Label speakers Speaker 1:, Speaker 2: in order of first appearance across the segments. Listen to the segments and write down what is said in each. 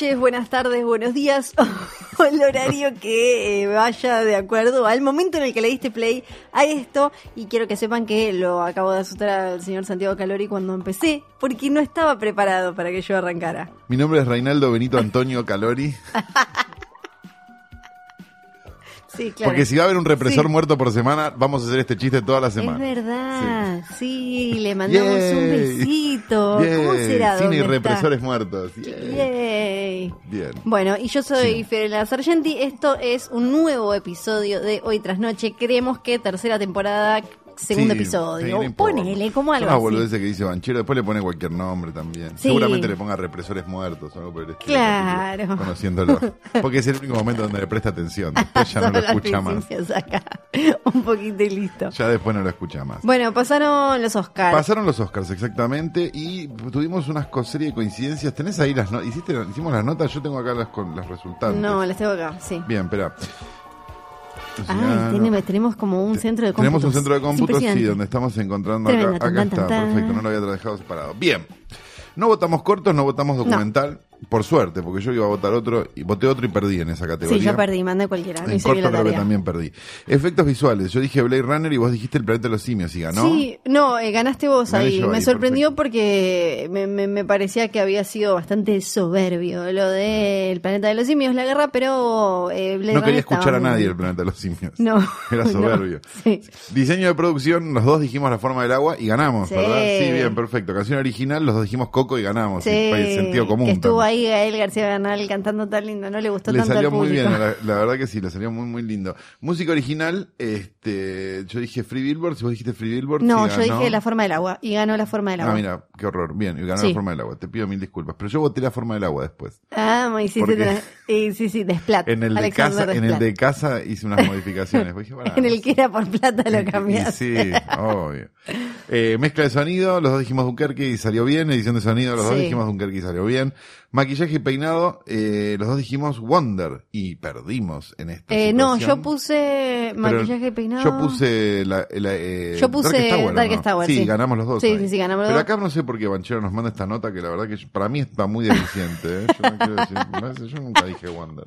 Speaker 1: Noches, buenas tardes, buenos días, o el horario que eh, vaya de acuerdo al momento en el que le diste play a esto. Y quiero que sepan que lo acabo de asustar al señor Santiago Calori cuando empecé, porque no estaba preparado para que yo arrancara.
Speaker 2: Mi nombre es Reinaldo Benito Antonio Calori.
Speaker 1: Sí, claro.
Speaker 2: Porque si va a haber un represor
Speaker 1: Sí.
Speaker 2: muerto por semana, vamos a hacer este chiste toda la
Speaker 1: Es
Speaker 2: semana.
Speaker 1: verdad, sí, le mandamos un
Speaker 2: Yay.
Speaker 1: besito. ¿Cómo
Speaker 2: Bien,
Speaker 1: será?
Speaker 2: Cine y represores muertos. Yay.
Speaker 1: Yay.
Speaker 2: Bien.
Speaker 1: Bueno, y yo soy. Fiorella Sargenti. Esto es un nuevo episodio de Hoy Tras Noche. Creemos que tercera temporada, segundo
Speaker 2: Sí,
Speaker 1: episodio. Ponele como algo
Speaker 2: Una
Speaker 1: así.
Speaker 2: boludez que dice Banchero, después le pone cualquier nombre también.
Speaker 1: Sí.
Speaker 2: Seguramente le ponga represores muertos o algo por el estilo.
Speaker 1: Claro.
Speaker 2: capítulo, Conociéndolo. Porque es el único momento donde le presta atención. Después ya no lo escucha más.
Speaker 1: saca un poquito y listo.
Speaker 2: Ya después no lo escucha más.
Speaker 1: Bueno, pasaron los Oscars.
Speaker 2: Pasaron los Oscars, exactamente, y tuvimos una serie de coincidencias. ¿Tenés ahí las notas? ¿Hiciste, hicimos las notas? Yo tengo acá las, con las resultantes.
Speaker 1: no, las tengo acá, sí.
Speaker 2: Bien, espera.
Speaker 1: Ay, tenemos, tenemos como un centro de cómputos.
Speaker 2: Tenemos un centro de cómputos, sí, donde estamos encontrando
Speaker 1: Tremendo,
Speaker 2: acá. Acá
Speaker 1: tan,
Speaker 2: está,
Speaker 1: tan,
Speaker 2: perfecto, no lo había dejado separado. Bien. No votamos cortos, no votamos documental, por suerte, porque yo iba a votar otro, y voté otro y perdí en esa categoría.
Speaker 1: Sí, yo perdí, mandé cualquiera.
Speaker 2: En corto creo que también perdí. Efectos visuales, yo dije Blade Runner y vos dijiste El Planeta de los Simios, y ganó.
Speaker 1: Sí, no, eh, ganaste vos
Speaker 2: Gané
Speaker 1: ahí. Me
Speaker 2: ahí,
Speaker 1: sorprendió porque me, me- me parecía que había sido bastante soberbio lo de El Planeta de los Simios, la guerra, pero eh, Blade
Speaker 2: no quería escuchar a nadie. El Planeta de los Simios.
Speaker 1: No.
Speaker 2: Era
Speaker 1: no,
Speaker 2: soberbio.
Speaker 1: sí.
Speaker 2: Diseño de producción, los dos dijimos La Forma del Agua y ganamos,
Speaker 1: Sí.
Speaker 2: ¿verdad? Sí, bien, perfecto. Canción original, los dos dijimos Coco y ganamos.
Speaker 1: Sí,
Speaker 2: y sentido común.
Speaker 1: que estuvo
Speaker 2: también.
Speaker 1: Ahí Gael García Bernal cantando tan lindo, no le gustó
Speaker 2: Le
Speaker 1: tanto
Speaker 2: salió
Speaker 1: al
Speaker 2: muy
Speaker 1: público.
Speaker 2: bien, la, la verdad que sí, le salió muy muy lindo. Música original, este, yo dije Free Billboard, si vos dijiste Free Billboard,
Speaker 1: No, yo
Speaker 2: ganó.
Speaker 1: dije La Forma del Agua y ganó La Forma del Agua.
Speaker 2: Ah, mira, qué horror. Bien, y ganó
Speaker 1: Sí.
Speaker 2: la forma del agua. Te pido mil disculpas. Pero yo voté la forma del agua después.
Speaker 1: Ah, me hiciste...
Speaker 2: Porque-
Speaker 1: y sí, sí, Desplat.
Speaker 2: En el de casa, en el de casa hice unas modificaciones. Dije, pará,
Speaker 1: En el que era por plata lo cambiaste.
Speaker 2: y Sí, obvio. Eh, mezcla de sonido, los dos dijimos Dunkerque y salió bien. Edición de sonido, los dos
Speaker 1: Sí.
Speaker 2: dijimos Dunkerque y salió bien. Maquillaje y peinado, eh, los dos dijimos Wonder y perdimos en esta
Speaker 1: Eh, no, yo puse
Speaker 2: Pero
Speaker 1: maquillaje y peinado.
Speaker 2: Yo puse la, la, eh,
Speaker 1: Yo puse
Speaker 2: Darkest Tower, ¿o
Speaker 1: Darkest
Speaker 2: no?
Speaker 1: Tower,
Speaker 2: Sí,
Speaker 1: sí.
Speaker 2: ganamos los dos.
Speaker 1: Sí,
Speaker 2: ahí.
Speaker 1: sí, sí, ganamos los
Speaker 2: Pero
Speaker 1: dos.
Speaker 2: acá no sé por qué Banchero nos manda esta nota que la verdad que para mí está muy deficiente. ¿eh? Yo, no quiero decir, yo nunca dije Wonder.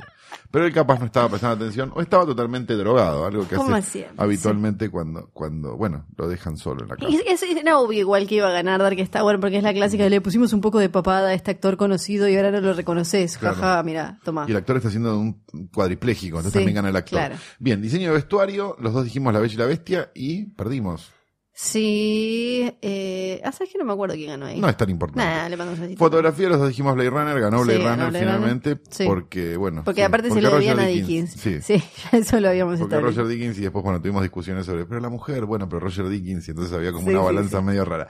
Speaker 2: Pero él capaz no estaba prestando atención o estaba totalmente drogado, algo que hace
Speaker 1: siempre,
Speaker 2: habitualmente cuando, cuando, bueno, lo dejan solo en la casa.
Speaker 1: Es, es- era obvio igual que iba a ganar Darkest Tower porque es la clásica de le pusimos un poco de papada a este actor conocido y ahora no lo reconoces.
Speaker 2: Claro.
Speaker 1: Jaja, mira, toma.
Speaker 2: Y el actor está haciendo un cuadripléjico, entonces
Speaker 1: Sí,
Speaker 2: también gana el actor.
Speaker 1: claro.
Speaker 2: Bien, diseño de vestuario, los dos dijimos La Bella y la Bestia y perdimos.
Speaker 1: Sí, eh, ¿sabes que no me acuerdo quién ganó ahí?
Speaker 2: No es tan importante.
Speaker 1: Nah, le mando un.
Speaker 2: Fotografía, los dos dijimos Blade Runner, ganó Blade
Speaker 1: Sí, ganó
Speaker 2: Runner
Speaker 1: Blade
Speaker 2: finalmente,
Speaker 1: Runner. Sí.
Speaker 2: porque, bueno.
Speaker 1: Porque
Speaker 2: sí,
Speaker 1: aparte se lo debían a Dickens.
Speaker 2: Sí,
Speaker 1: eso lo habíamos
Speaker 2: porque
Speaker 1: establecido.
Speaker 2: Roger Dickens y después, bueno, tuvimos discusiones sobre, pero la mujer, bueno, pero Roger Dickens, y entonces había como una balanza medio rara.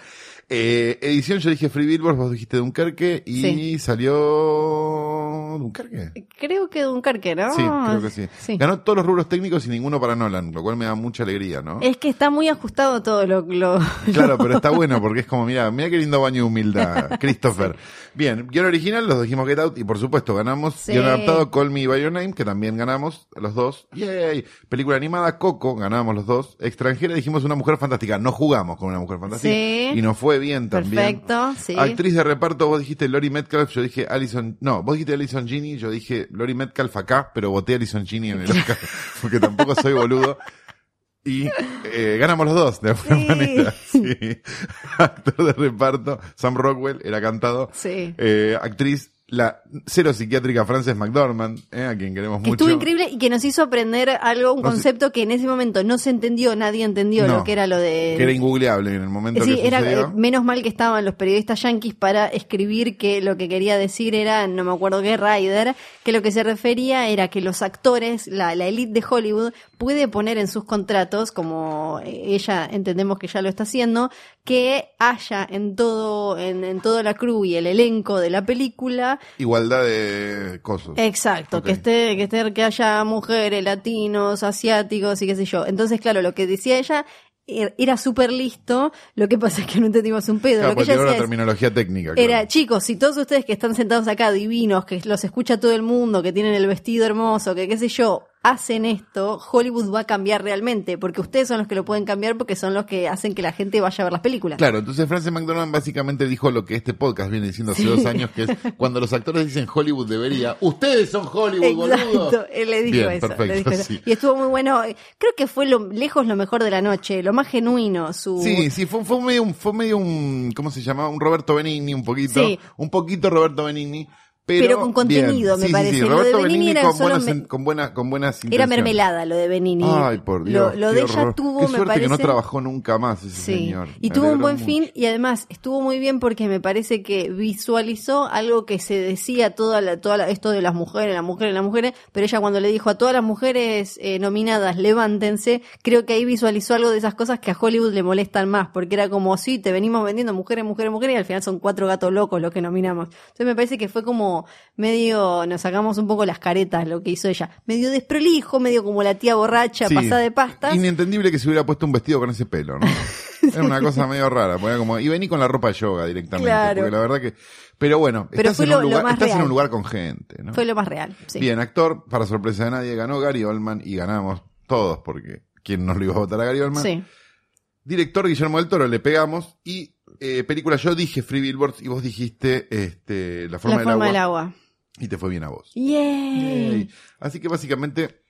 Speaker 2: Eh, edición, yo dije Free Billboard, vos dijiste Dunkerque, y
Speaker 1: Sí.
Speaker 2: salió Dunkerque.
Speaker 1: Creo que Dunkerque, ¿no?
Speaker 2: Sí, creo que sí.
Speaker 1: Sí.
Speaker 2: Ganó todos los rubros técnicos y ninguno para Nolan, lo cual me da mucha alegría, ¿no?
Speaker 1: Es que está muy ajustado todo lo... lo-
Speaker 2: Claro, pero está bueno porque es como, mira, mira qué lindo baño de humildad, Christopher. Bien, guion original, los dijimos Get Out y por supuesto ganamos.
Speaker 1: Sí.
Speaker 2: Guión adaptado, Call Me By Your Name, que también ganamos, los dos. Yay. Película animada, Coco, ganamos los dos. Extranjera, dijimos Una Mujer Fantástica. No jugamos con Una Mujer Fantástica.
Speaker 1: Sí.
Speaker 2: Y nos fue bien también.
Speaker 1: Perfecto, sí.
Speaker 2: Actriz de reparto, vos dijiste Lori Metcalf, yo dije Alison, no, vos dijiste Alison Ginny, yo dije Lori Metcalf acá, pero voté Alison Ginny en el Oscar, porque tampoco soy boludo. Y eh, ganamos los dos, de alguna
Speaker 1: Sí.
Speaker 2: manera. Sí. Actor de reparto, Sam Rockwell, era cantado.
Speaker 1: Sí.
Speaker 2: Eh, actriz, la cero psiquiátrica Frances McDormand, eh, a quien queremos
Speaker 1: Que
Speaker 2: mucho.
Speaker 1: estuvo increíble y que nos hizo aprender algo, un
Speaker 2: No
Speaker 1: concepto que en ese momento no se entendió, nadie entendió
Speaker 2: No,
Speaker 1: lo que era lo de...
Speaker 2: Que era ingoogleable en el momento
Speaker 1: Sí,
Speaker 2: que
Speaker 1: era
Speaker 2: sucedió.
Speaker 1: eh, menos mal que estaban los periodistas yanquis para escribir que lo que quería decir era, no me acuerdo qué, Ryder, que lo que se refería era que los actores, la, la elite de Hollywood, puede poner en sus contratos, como eh, ella entendemos que ya lo está haciendo, que haya en todo, en, en toda la crew y el elenco de la película
Speaker 2: Igualdad de cosas.
Speaker 1: Exacto, que esté, que esté, que haya mujeres, latinos, asiáticos y qué sé yo. Entonces, claro, lo que decía ella er- era súper listo, lo que pasa es que no entendimos un pedo.
Speaker 2: Claro,
Speaker 1: lo que ella
Speaker 2: era una terminología técnica.
Speaker 1: era,
Speaker 2: claro.
Speaker 1: chicos, si todos ustedes que están sentados acá divinos, que los escucha todo el mundo, que tienen el vestido hermoso, que qué sé yo, hacen esto, Hollywood va a cambiar realmente, porque ustedes son los que lo pueden cambiar porque son los que hacen que la gente vaya a ver las películas.
Speaker 2: Claro, entonces Frances McDormand básicamente dijo lo que este podcast viene diciendo hace dos años, que es cuando los actores dicen Hollywood debería, ustedes son Hollywood,
Speaker 1: Exacto,
Speaker 2: boludo.
Speaker 1: él le dijo
Speaker 2: Bien,
Speaker 1: eso.
Speaker 2: perfecto,
Speaker 1: le dijo eso.
Speaker 2: sí.
Speaker 1: Y estuvo muy bueno. Creo que fue lo lejos lo mejor de la noche, lo más genuino. Su...
Speaker 2: Sí, sí, fue, fue medio un, fue medio un, ¿cómo se llamaba? Un Roberto Benigni, un poquito.
Speaker 1: Sí.
Speaker 2: Un poquito Roberto Benigni. Pero,
Speaker 1: Pero con contenido, me
Speaker 2: Sí, sí,
Speaker 1: parece.
Speaker 2: Sí,
Speaker 1: Lo de Benigni era
Speaker 2: con, buenas,
Speaker 1: me-
Speaker 2: con, buena, con buenas
Speaker 1: Era mermelada lo de Benini.
Speaker 2: Ay, por Dios.
Speaker 1: Lo, de ella tuvo,
Speaker 2: Qué
Speaker 1: me
Speaker 2: suerte
Speaker 1: parece.
Speaker 2: que no trabajó nunca más ese
Speaker 1: Sí,
Speaker 2: señor.
Speaker 1: y
Speaker 2: Me
Speaker 1: tuvo un buen
Speaker 2: mucho.
Speaker 1: fin y además estuvo muy bien porque me parece que visualizó algo que se decía toda la, toda la- esto de las mujeres, las mujeres, las mujeres, pero ella cuando le dijo a todas las mujeres eh, nominadas, levántense, creo que ahí visualizó algo de esas cosas que a Hollywood le molestan más, porque era como, sí, te venimos vendiendo mujeres, mujeres, mujeres, y al final son cuatro gatos locos los que nominamos. Entonces me parece que fue como medio, nos sacamos un poco las caretas lo que hizo ella, medio desprolijo, medio como la tía borracha,
Speaker 2: Sí.
Speaker 1: pasada de pastas.
Speaker 2: Inentendible que se hubiera puesto un vestido con ese pelo, ¿no? Era una cosa medio rara. porque como, y vení con la ropa de yoga directamente.
Speaker 1: Claro.
Speaker 2: Porque la verdad que. Pero bueno,
Speaker 1: Pero
Speaker 2: estás, en
Speaker 1: lo-
Speaker 2: un, lugar, estás en un lugar con gente, ¿no?
Speaker 1: Fue lo más real. sí.
Speaker 2: Bien, actor, para sorpresa de nadie, ganó Gary Oldman y ganamos todos, porque ¿quién nos lo iba a votar a Gary Oldman?
Speaker 1: Sí.
Speaker 2: Director Guillermo del Toro, le pegamos. Y eh, película, yo dije Free Billboards y vos dijiste este, La forma,
Speaker 1: La forma
Speaker 2: del,
Speaker 1: del
Speaker 2: agua,
Speaker 1: agua.
Speaker 2: Y te fue bien a vos.
Speaker 1: Yay.
Speaker 2: Yay. Así que básicamente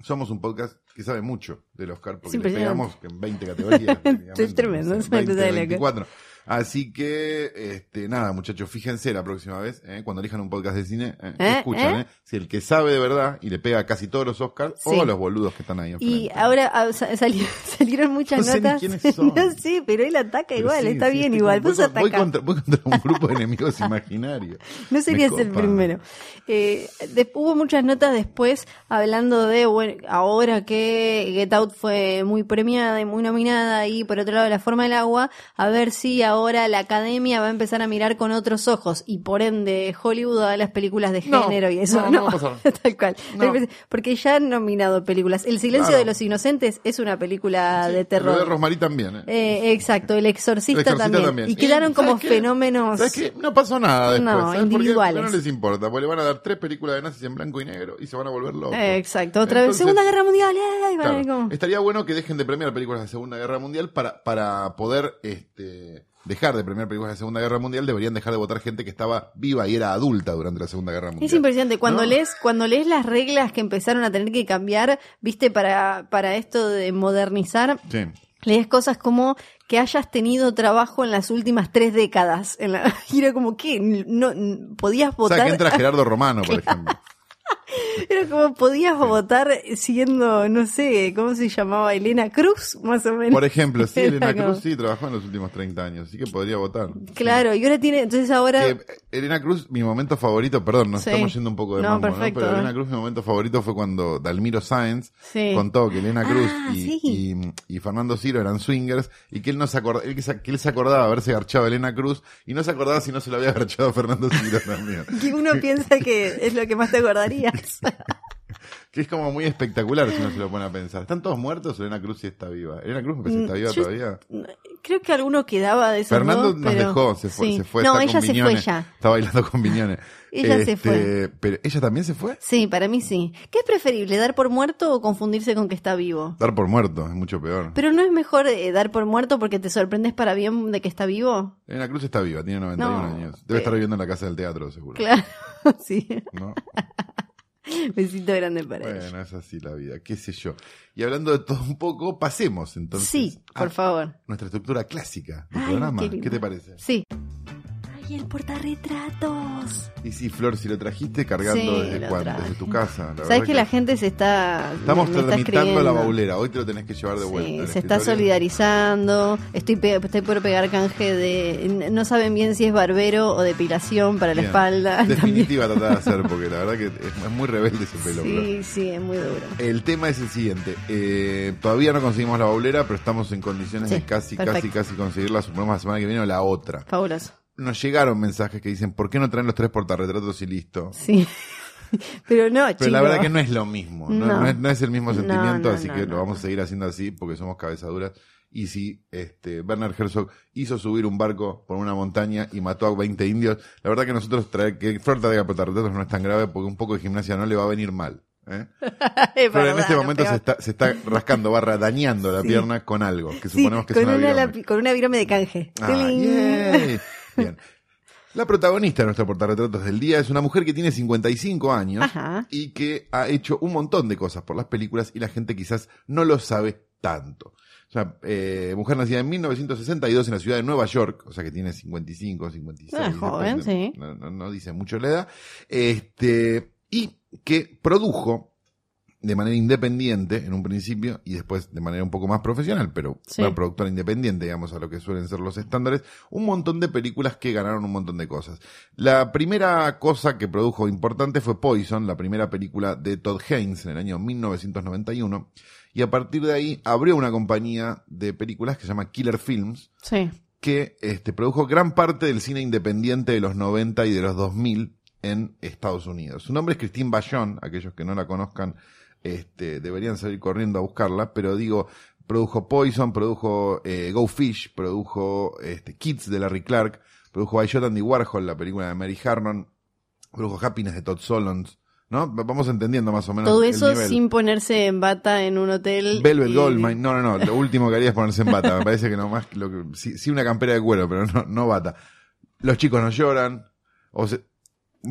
Speaker 2: somos un podcast que sabe mucho del Oscar porque le pegamos en 20 categorías.
Speaker 1: Es tremendo,
Speaker 2: no
Speaker 1: es una
Speaker 2: 20,
Speaker 1: cosa de loco.
Speaker 2: 24. Así que, este, nada, muchachos, fíjense la próxima vez, ¿eh? cuando elijan un podcast de cine, ¿eh?
Speaker 1: ¿Eh?
Speaker 2: escuchan,
Speaker 1: ¿Eh?
Speaker 2: ¿eh? Si el que sabe de verdad y le pega a casi todos los Oscars
Speaker 1: Sí.
Speaker 2: o los boludos que están ahí enfrente.
Speaker 1: Y ahora ah, sa- sali- salieron muchas
Speaker 2: No sé ni
Speaker 1: notas.
Speaker 2: quiénes son.
Speaker 1: no sé, pero él ataca
Speaker 2: Pero
Speaker 1: igual,
Speaker 2: sí,
Speaker 1: está
Speaker 2: sí,
Speaker 1: bien igual. Vos
Speaker 2: voy, voy contra, voy contra un grupo de enemigos imaginarios.
Speaker 1: No serías el primero. Eh, de- hubo muchas notas después hablando de, bueno, ahora que Get Out fue muy premiada y muy nominada y por otro lado La Forma del Agua, a ver si ahora la academia va a empezar a mirar con otros ojos y por ende Hollywood a las películas de
Speaker 2: No,
Speaker 1: género y eso.
Speaker 2: no, no va a pasar.
Speaker 1: tal cual.
Speaker 2: No.
Speaker 1: Porque ya han nominado películas. El silencio
Speaker 2: Claro.
Speaker 1: de los inocentes es una película de
Speaker 2: Lo de
Speaker 1: terror.
Speaker 2: Rosmarie también, ¿eh?
Speaker 1: Eh, exacto, el exorcista,
Speaker 2: El Exorcista
Speaker 1: también.
Speaker 2: también.
Speaker 1: Y quedaron como fenómenos.
Speaker 2: ¿Sabes qué? No pasó nada después.
Speaker 1: No, individuales.
Speaker 2: No les importa, porque le van a dar tres películas de nazis en blanco y negro y se van a volver locos.
Speaker 1: Eh, exacto, otra vez. Segunda Guerra Mundial. ¡eh!
Speaker 2: claro,
Speaker 1: como-
Speaker 2: Estaría bueno que dejen de premiar películas de Segunda Guerra Mundial para, para poder este, dejar de premiar películas de Segunda Guerra Mundial. Deberían dejar de votar gente que estaba viva y era adulta durante la Segunda Guerra Mundial.
Speaker 1: Es impresionante. Cuando
Speaker 2: ¿No?
Speaker 1: lees, cuando lees las reglas que empezaron a tener que cambiar, viste, para, para esto de modernizar,
Speaker 2: Sí.
Speaker 1: lees cosas como que hayas tenido trabajo en las últimas tres décadas. En la, y era como que no, podías
Speaker 2: O sea, que
Speaker 1: votar.
Speaker 2: entra Gerardo Romano, por ejemplo.
Speaker 1: Era como podías votar siendo, no sé, ¿cómo se llamaba? Elena Cruz, más o menos.
Speaker 2: Por ejemplo, sí, Elena Cruz sí trabajó en los últimos 30 años, así que podría votar.
Speaker 1: Claro, y ahora tiene, entonces ahora.
Speaker 2: Que, Elena Cruz, mi momento favorito, perdón, nos
Speaker 1: Sí.
Speaker 2: estamos yendo un poco de
Speaker 1: No,
Speaker 2: mambo, ¿no?
Speaker 1: perfecto,
Speaker 2: Pero. Elena Cruz, mi momento favorito fue cuando Dalmiro Sáenz
Speaker 1: Sí.
Speaker 2: contó que Elena Cruz
Speaker 1: Ah,
Speaker 2: y,
Speaker 1: sí.
Speaker 2: y, y Fernando Ciro eran swingers y que él no se acordaba, él, que él se acordaba de haberse garchado a Elena Cruz y no se acordaba si no se lo había garchado a Fernando Ciro también.
Speaker 1: que uno piensa que es lo que más te
Speaker 2: Que es como muy espectacular si uno se lo pone a pensar. ¿Están todos muertos o Elena Cruz sí está viva? ¿Elena Cruz me parece está
Speaker 1: Mm,
Speaker 2: viva
Speaker 1: yo-
Speaker 2: todavía?
Speaker 1: Creo que alguno quedaba de esos
Speaker 2: Fernando
Speaker 1: dos,
Speaker 2: nos
Speaker 1: pero-
Speaker 2: dejó, se fue,
Speaker 1: sí.
Speaker 2: se fue.
Speaker 1: No,
Speaker 2: está
Speaker 1: ella
Speaker 2: con
Speaker 1: se fue ya.
Speaker 2: Está bailando con Viñones.
Speaker 1: Ella se
Speaker 2: Este,
Speaker 1: fue.
Speaker 2: Pero ella también se fue.
Speaker 1: Sí, para mí sí. ¿Qué es preferible, dar por muerto o confundirse con que está vivo?
Speaker 2: Dar por muerto es mucho peor.
Speaker 1: Pero no es mejor eh, dar por muerto porque te sorprendes para bien de que está vivo.
Speaker 2: Elena Cruz está viva, tiene 91
Speaker 1: No,
Speaker 2: años. Debe
Speaker 1: eh.
Speaker 2: estar viviendo en la casa del teatro, seguro.
Speaker 1: Claro, sí.
Speaker 2: ¿No?
Speaker 1: Besito grande para ella.
Speaker 2: Bueno, es así la vida, qué sé yo. Y hablando de todo un poco, pasemos entonces
Speaker 1: Sí, por
Speaker 2: a
Speaker 1: favor.
Speaker 2: nuestra estructura clásica del
Speaker 1: Ay,
Speaker 2: programa.
Speaker 1: qué
Speaker 2: ¿Qué, te parece?
Speaker 1: Sí.
Speaker 3: Hay
Speaker 1: ¡Ay, el portarretratos!
Speaker 2: Y sí, Flor, si lo trajiste cargando
Speaker 1: Sí,
Speaker 2: desde cuándo, desde tu casa. La
Speaker 1: Sabes que la gente se está.
Speaker 2: Estamos
Speaker 1: está
Speaker 2: tramitando la baulera, hoy te lo tenés que llevar de vuelta.
Speaker 1: Sí, se está solidarizando. Estoy, estoy por pegar canje de. No saben bien si es barbero o depilación para la espalda.
Speaker 2: Definitiva tratar de hacer, porque la verdad que es, muy rebelde ese pelo. Flor.
Speaker 1: Sí, sí, es muy duro.
Speaker 2: El tema es el siguiente. eh, todavía no conseguimos la baulera, pero estamos en condiciones
Speaker 1: Sí,
Speaker 2: de casi,
Speaker 1: perfecto.
Speaker 2: casi, casi conseguirla. Suponemos la semana que viene o la otra.
Speaker 1: Fabuloso.
Speaker 2: Nos llegaron mensajes que dicen, ¿por qué no traen los tres portarretratos y listo?
Speaker 1: Sí. Pero no,
Speaker 2: Pero la verdad que no es lo mismo, no,
Speaker 1: No.
Speaker 2: no es, no es el mismo sentimiento, así que lo vamos a seguir haciendo así porque somos cabezaduras. Y si este, Bernard Herzog hizo subir un barco por una montaña y mató a 20 indios, la verdad que nosotros traer, que Flor traiga portarretratos no es tan grave porque un poco de gimnasia no le va a venir mal. ¿eh? Pero en este momento se está, se está rascando, barra dañando la
Speaker 1: Sí.
Speaker 2: pierna con algo, que
Speaker 1: Sí,
Speaker 2: suponemos que
Speaker 1: con,
Speaker 2: es una virome.
Speaker 1: con una virome de canje.
Speaker 2: Ah. Bien. La protagonista de nuestro portarretratos del día es una mujer que tiene 55 años
Speaker 1: Ajá.
Speaker 2: y que ha hecho un montón de cosas por las películas y la gente quizás no lo sabe tanto. O sea, eh, mujer nacida en 1962 en la ciudad de Nueva York, o sea que tiene 55, 56.
Speaker 1: Ah, joven,
Speaker 2: después,
Speaker 1: sí.
Speaker 2: No, no- no dice mucho la edad. Este, y que produjo de manera independiente en un principio y después de manera un poco más profesional, pero
Speaker 1: Sí.
Speaker 2: una productora independiente, digamos, a lo que suelen ser los estándares, un montón de películas que ganaron un montón de cosas. La primera cosa que produjo importante fue Poison, la primera película de Todd Haynes en el año 1991, y a partir de ahí abrió una compañía de películas que se llama Killer Films,
Speaker 1: Sí.
Speaker 2: que este, produjo gran parte del cine independiente de los 90 y de los 2000 en Estados Unidos. Su nombre es Christine Bayon, aquellos que no la conozcan este, deberían salir corriendo a buscarla, pero digo, produjo Poison, produjo eh, Go Fish, produjo este, Kids de Larry Clark, produjo I Shot Andy Warhol, la película de Mary Harmon, produjo Happiness de Todd Solondz, ¿no? Vamos entendiendo más o menos
Speaker 1: Todo
Speaker 2: el
Speaker 1: eso
Speaker 2: nivel.
Speaker 1: sin ponerse en bata en un hotel.
Speaker 2: Velvet
Speaker 1: y-
Speaker 2: Goldmine, no, no, no, lo último que haría es ponerse en bata, me parece que no más, lo que, sí, sí una campera de cuero, pero no, no bata. Los chicos no lloran, o se-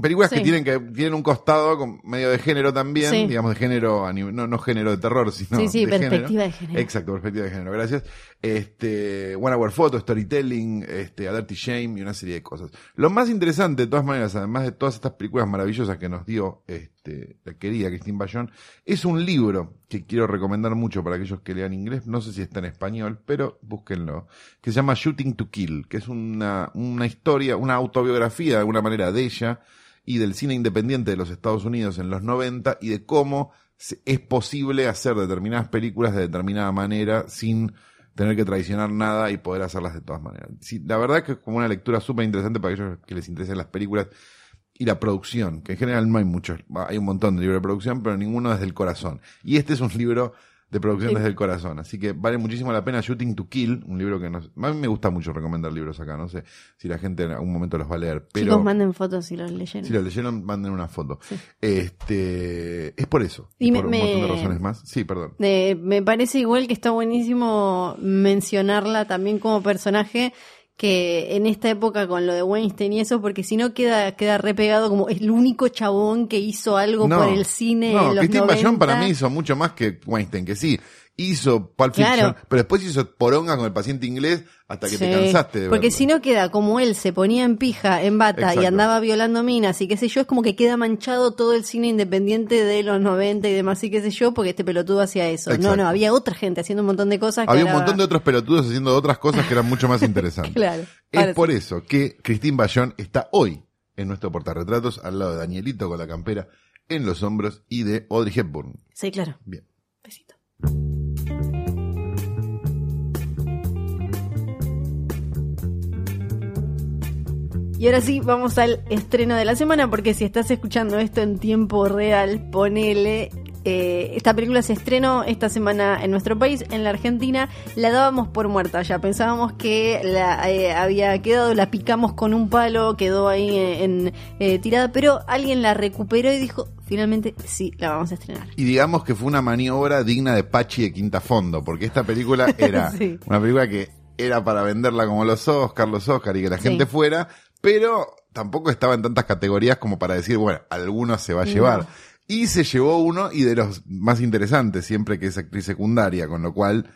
Speaker 2: películas que tienen que tienen un costado con medio de género también,
Speaker 1: Sí.
Speaker 2: digamos de género, no, no género de terror, sino
Speaker 1: Sí, sí,
Speaker 2: de
Speaker 1: perspectiva
Speaker 2: género.
Speaker 1: de género.
Speaker 2: Exacto, perspectiva de género, gracias. Este, One Hour Photo, Storytelling, este, A Dirty Shame y una serie de cosas. Lo más interesante, de todas maneras, además de todas estas películas maravillosas que nos dio este, la querida Christine Bayon, es un libro que quiero recomendar mucho para aquellos que lean inglés, no sé si está en español, pero búsquenlo, que se llama Shooting to Kill, que es una, una historia, una autobiografía de alguna manera de ella y del cine independiente de los Estados Unidos en los 90 y de cómo es posible hacer determinadas películas de determinada manera sin tener que traicionar nada y poder hacerlas de todas maneras. La verdad que es como una lectura súper interesante para aquellos que les interesen las películas y la producción, que en general no hay muchos, hay un montón de libros de producción, pero ninguno desde el corazón. Y este es un libro de producción
Speaker 1: Sí.
Speaker 2: desde el corazón, así que vale muchísimo la pena Shooting to Kill, un libro que nos, a mí me gusta mucho recomendar libros acá, no sé si la gente en algún momento los va a leer, pero
Speaker 1: Chicos, manden fotos si los leyeron.
Speaker 2: si lo leyeron, manden una foto. Este, es por eso.
Speaker 1: Y
Speaker 2: Y,
Speaker 1: me-
Speaker 2: por un montón de razones más. Sí, perdón.
Speaker 1: Eh, me parece igual que está buenísimo mencionarla también como personaje que en esta época con lo de Weinstein y eso, porque si no queda, queda repegado como el único chabón que hizo algo por el cine
Speaker 2: no,
Speaker 1: en los
Speaker 2: Christine
Speaker 1: 90.
Speaker 2: Bayon para mí hizo mucho más que Weinstein, que sí. Hizo Pulp Fiction,
Speaker 1: Claro.
Speaker 2: pero después hizo poronga con el paciente inglés hasta que te cansaste de
Speaker 1: Porque si no queda como él se ponía en pija, en bata
Speaker 2: Exacto.
Speaker 1: y andaba violando minas y qué sé yo, es como que queda manchado todo el cine independiente de los 90 y demás y qué sé yo, porque este pelotudo hacía eso. No,
Speaker 2: Exacto.
Speaker 1: no, había otra gente haciendo un montón de cosas. que
Speaker 2: Había un montón de otros pelotudos haciendo otras cosas que eran mucho más interesantes.
Speaker 1: Claro.
Speaker 2: Es por eso que Christine Bayon está hoy en nuestro portarretratos al lado de Danielito con la campera en los hombros y de Audrey Hepburn.
Speaker 1: Sí, claro.
Speaker 2: Bien.
Speaker 1: Besito. Y ahora sí, vamos al estreno de la semana, porque si estás escuchando esto en tiempo real, ponele. eh, esta película se estrenó esta semana en nuestro país, en la Argentina. La dábamos por muerta ya. Pensábamos que la eh, había quedado, la picamos con un palo, quedó ahí eh, en, eh, tirada, pero alguien la recuperó y dijo: finalmente sí, la vamos a estrenar.
Speaker 2: Y digamos que fue una maniobra digna de Pachi de Quinta Fondo, porque esta película era
Speaker 1: Sí.
Speaker 2: una película que era para venderla como los Oscar, los Oscar y que la
Speaker 1: Sí.
Speaker 2: gente fuera, pero tampoco estaba en tantas categorías como para decir, bueno, alguno se va a
Speaker 1: No.
Speaker 2: llevar. Y se llevó uno y de los más interesantes, siempre que es actriz secundaria, con lo cual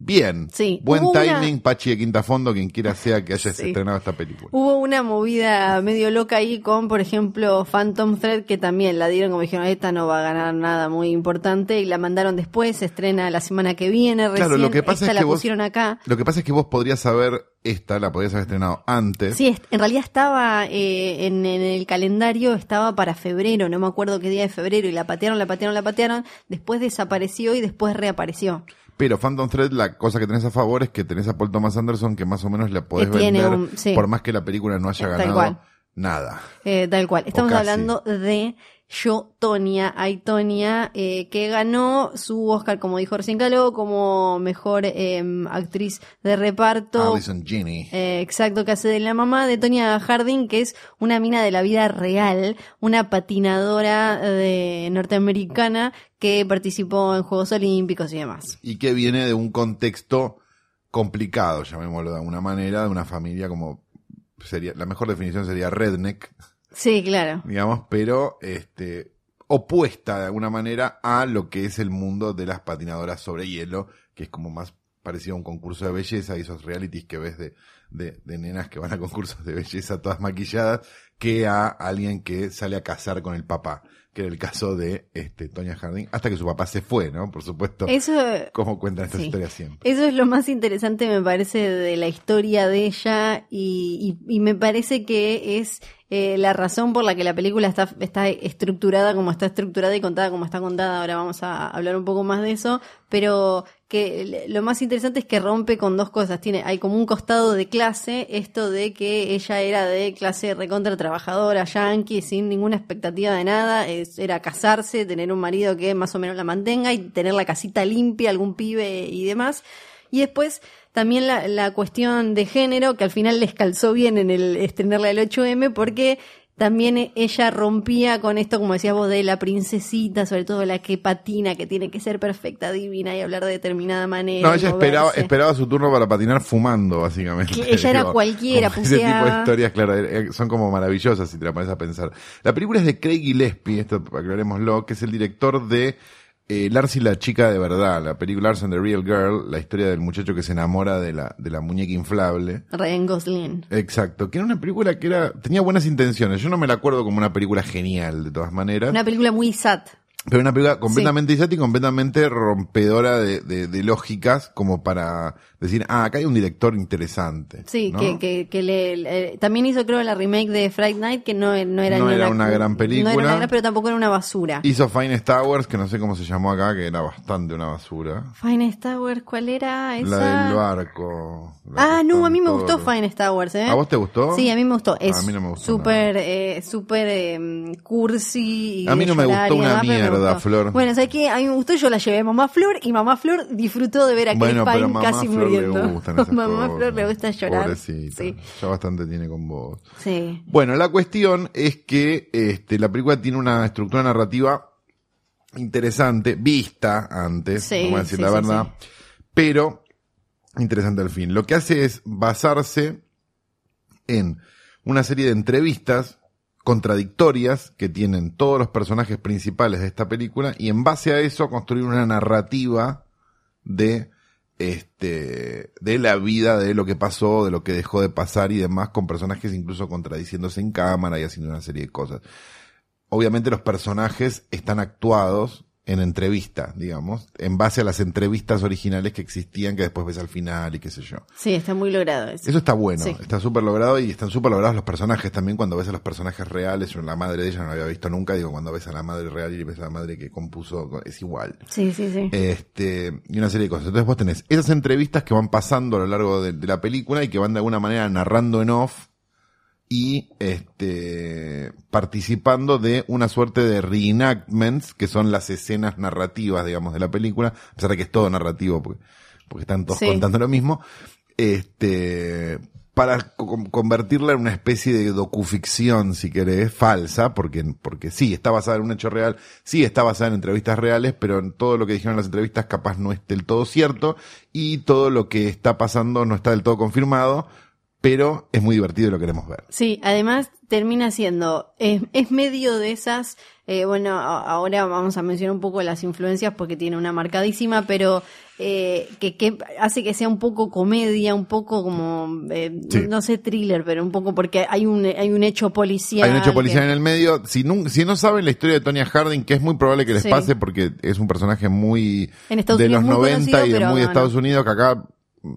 Speaker 2: bien.
Speaker 1: Sí.
Speaker 2: Buen
Speaker 1: una-
Speaker 2: timing, Pachi de Quinta Fondo, quien quiera sea que haya
Speaker 1: Sí.
Speaker 2: estrenado esta película.
Speaker 1: Hubo una movida medio loca ahí con, por ejemplo, Phantom Thread, que también la dieron como dijeron, esta no va a ganar nada muy importante, y la mandaron después, se estrena la semana que viene, recién,
Speaker 2: Claro, lo que pasa
Speaker 1: esta
Speaker 2: es
Speaker 1: la
Speaker 2: que vos-
Speaker 1: pusieron acá.
Speaker 2: Lo que pasa es que vos podrías haber, esta la podrías haber estrenado antes.
Speaker 1: Sí, en realidad estaba eh, en, en el calendario, estaba para febrero, no me acuerdo qué día de febrero, y la patearon, la patearon, la patearon, después desapareció y después reapareció.
Speaker 2: Pero Phantom Thread, la cosa que tenés a favor es que tenés a Paul Thomas Anderson que más o menos la podés vender
Speaker 1: un- sí.
Speaker 2: por más que la película no haya ganado
Speaker 1: cual.
Speaker 2: nada.
Speaker 1: Eh, tal cual. Estamos hablando de Yo, Tonia, Ay, Tonia, eh, que ganó su Oscar, como dijo recién Caló, como mejor eh, actriz de reparto.
Speaker 2: Alison Ginny.
Speaker 1: Eh, exacto, que hace de la mamá de Tonya Harding, que es una mina de la vida real, una patinadora de norteamericana que participó en Juegos Olímpicos y demás.
Speaker 2: y que viene de un contexto complicado, llamémoslo de alguna manera, de una familia como sería, la mejor definición sería redneck,
Speaker 1: Sí, claro.
Speaker 2: digamos, pero este opuesta de alguna manera a lo que es el mundo de las patinadoras sobre hielo, que es como más parecido a un concurso de belleza y esos realities que ves de, de, de nenas que van a concursos de belleza todas maquilladas, que a alguien que sale a casar con el papá, que era el caso de este Tonya Harding, hasta que su papá se fue, ¿no? Por supuesto,
Speaker 1: Eso,
Speaker 2: como cuentan estas
Speaker 1: Sí.
Speaker 2: historias siempre.
Speaker 1: Eso es lo más interesante, me parece, de la historia de ella y, y- y me parece que es eh, la razón por la que la película está, está estructurada como está estructurada y contada como está contada. Ahora vamos a hablar un poco más de eso, pero que lo más interesante es que rompe con dos cosas. Tiene, hay como un costado de clase, esto de que ella era de clase recontra trabajadora, yankee, sin ninguna expectativa de nada, era casarse, tener un marido que más o menos la mantenga y tener la casita limpia, algún pibe y demás. Y después también la, la cuestión de género, que al final les calzó bien en el estrenarla del 8M, porque también ella rompía con esto, como decías vos, de la princesita, sobre todo la que patina, que tiene que ser perfecta, divina y hablar de determinada manera.
Speaker 2: No, ella esperaba, esperaba su turno para patinar fumando, básicamente.
Speaker 1: Que ella era
Speaker 2: Digo,
Speaker 1: cualquiera,
Speaker 2: como Ese tipo de
Speaker 1: puseaba.
Speaker 2: historias, claro, eh, son como maravillosas si te la pones a pensar. La película es de Craig Gillespie, esto aclarémoslo, que es el director de eh, Lars y la chica de verdad, la película Lars and the Real Girl, la historia del muchacho que se enamora de la, de la muñeca inflable.
Speaker 1: Ryan Gosling.
Speaker 2: Exacto, que era una película que era, tenía buenas intenciones. Yo no me la acuerdo como una película genial, de todas maneras.
Speaker 1: Una película muy sad.
Speaker 2: Pero una película completamente idiota y completamente rompedora de, de- de lógicas, como para decir, ah, acá hay un director interesante.
Speaker 1: Sí,
Speaker 2: ¿no?
Speaker 1: que, que, que le, le- también hizo creo la remake de Fright Night, que no, no era,
Speaker 2: No era una gran película.
Speaker 1: No era una gran, pero tampoco era una basura.
Speaker 2: Hizo Fine Towers, que no sé cómo se llamó acá, que era bastante una basura.
Speaker 1: Finest Towers, ¿cuál era esa?
Speaker 2: La del barco. la
Speaker 1: Ah, no, a mí me gustó
Speaker 2: los-
Speaker 1: Finest Towers, ¿eh?
Speaker 2: ¿A vos te gustó?
Speaker 1: Sí, a mí me gustó. Es
Speaker 2: A mí no me gustó
Speaker 1: súper, eh, súper eh, cursi. y
Speaker 2: A mí no me gustó una mierda,
Speaker 1: gustó.
Speaker 2: Flor.
Speaker 1: Bueno, ¿sabes qué? A mí me gustó, yo la llevé a Mamá Flor y Mamá Flor disfrutó de ver a
Speaker 2: Bueno,
Speaker 1: Chris Pine casi
Speaker 2: Flor
Speaker 1: muriendo.
Speaker 2: le gustan esas
Speaker 1: mamá
Speaker 2: cosas.
Speaker 1: Flor le gusta llorar.
Speaker 2: Pobrecita.
Speaker 1: Sí.
Speaker 2: Ya bastante tiene con vos.
Speaker 1: Sí.
Speaker 2: Bueno, la cuestión es que este, la película tiene una estructura narrativa interesante, vista antes,
Speaker 1: Sí,
Speaker 2: vamos a decir
Speaker 1: sí,
Speaker 2: la verdad, pero interesante al fin. Lo que hace es basarse en una serie de entrevistas contradictorias que tienen todos los personajes principales de esta película y en base a eso construir una narrativa de este de la vida, de lo que pasó, de lo que dejó de pasar y demás con personajes incluso contradiciéndose en cámara y haciendo una serie de cosas. Obviamente los personajes están actuados en entrevista, digamos, en base a las entrevistas originales que existían que después ves al final y qué sé yo.
Speaker 1: Sí, está muy logrado eso.
Speaker 2: Eso está bueno,
Speaker 1: Sí.
Speaker 2: está súper logrado y están súper logrados los personajes también cuando ves a los personajes reales, yo la madre de ella no la había visto nunca, digo, cuando ves a la madre real y ves a la madre que compuso, es igual.
Speaker 1: Sí, sí, sí.
Speaker 2: Este, y una serie de cosas. Entonces vos tenés esas entrevistas que van pasando a lo largo de, de la película y que van de alguna manera narrando en off y este participando de una suerte de reenactments que son las escenas narrativas digamos de la película a pesar de que es todo narrativo porque, porque están todos
Speaker 1: Sí.
Speaker 2: contando lo mismo este para co- convertirla en una especie de docuficción, si querés, falsa, porque, porque sí, está basada en un hecho real, sí está basada en entrevistas reales, pero en todo lo que dijeron en las entrevistas capaz no es del todo cierto, y todo lo que está pasando no está del todo confirmado, pero es muy divertido y lo queremos ver.
Speaker 1: Sí, además termina siendo, es, es medio de esas, eh, bueno, ahora vamos a mencionar un poco las influencias porque tiene una marcadísima, pero eh, que, que hace que sea un poco comedia, un poco como, eh,
Speaker 2: Sí.
Speaker 1: no sé thriller, pero un poco porque hay un, hay un hecho policial.
Speaker 2: Hay un hecho policial
Speaker 1: que-
Speaker 2: en el medio. Si no, si no saben la historia de Tonya Harding, que es muy probable que les
Speaker 1: Sí.
Speaker 2: pase porque es un personaje muy
Speaker 1: En
Speaker 2: de
Speaker 1: Unidos
Speaker 2: los
Speaker 1: muy
Speaker 2: 90 y de muy de. Estados Unidos, que acá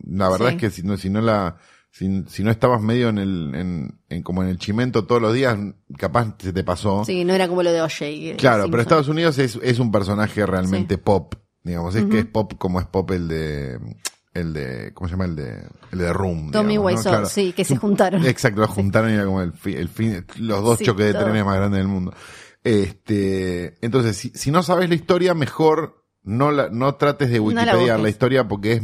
Speaker 2: la verdad
Speaker 1: Sí.
Speaker 2: es que si no, si no la si, si no estabas medio en el en, en como en el chimento todos los días, capaz se te pasó.
Speaker 1: Sí, no era como lo de OJ.
Speaker 2: Claro, pero Estados Unidos es, es un personaje realmente
Speaker 1: Sí.
Speaker 2: pop. Digamos, es que es pop como es pop el de el de ¿cómo se llama? el de el de Room.
Speaker 1: Tommy
Speaker 2: digamos, ¿no?
Speaker 1: Wiseau,
Speaker 2: Claro.
Speaker 1: sí, que se juntaron.
Speaker 2: Exacto, lo juntaron y era como el, el fin, los dos
Speaker 1: Sí,
Speaker 2: choques de
Speaker 1: todo.
Speaker 2: trenes más grandes del mundo. Este, entonces, si, si no sabes la historia, mejor no la, no trates de
Speaker 1: No la
Speaker 2: Wikipedia la, historia porque es,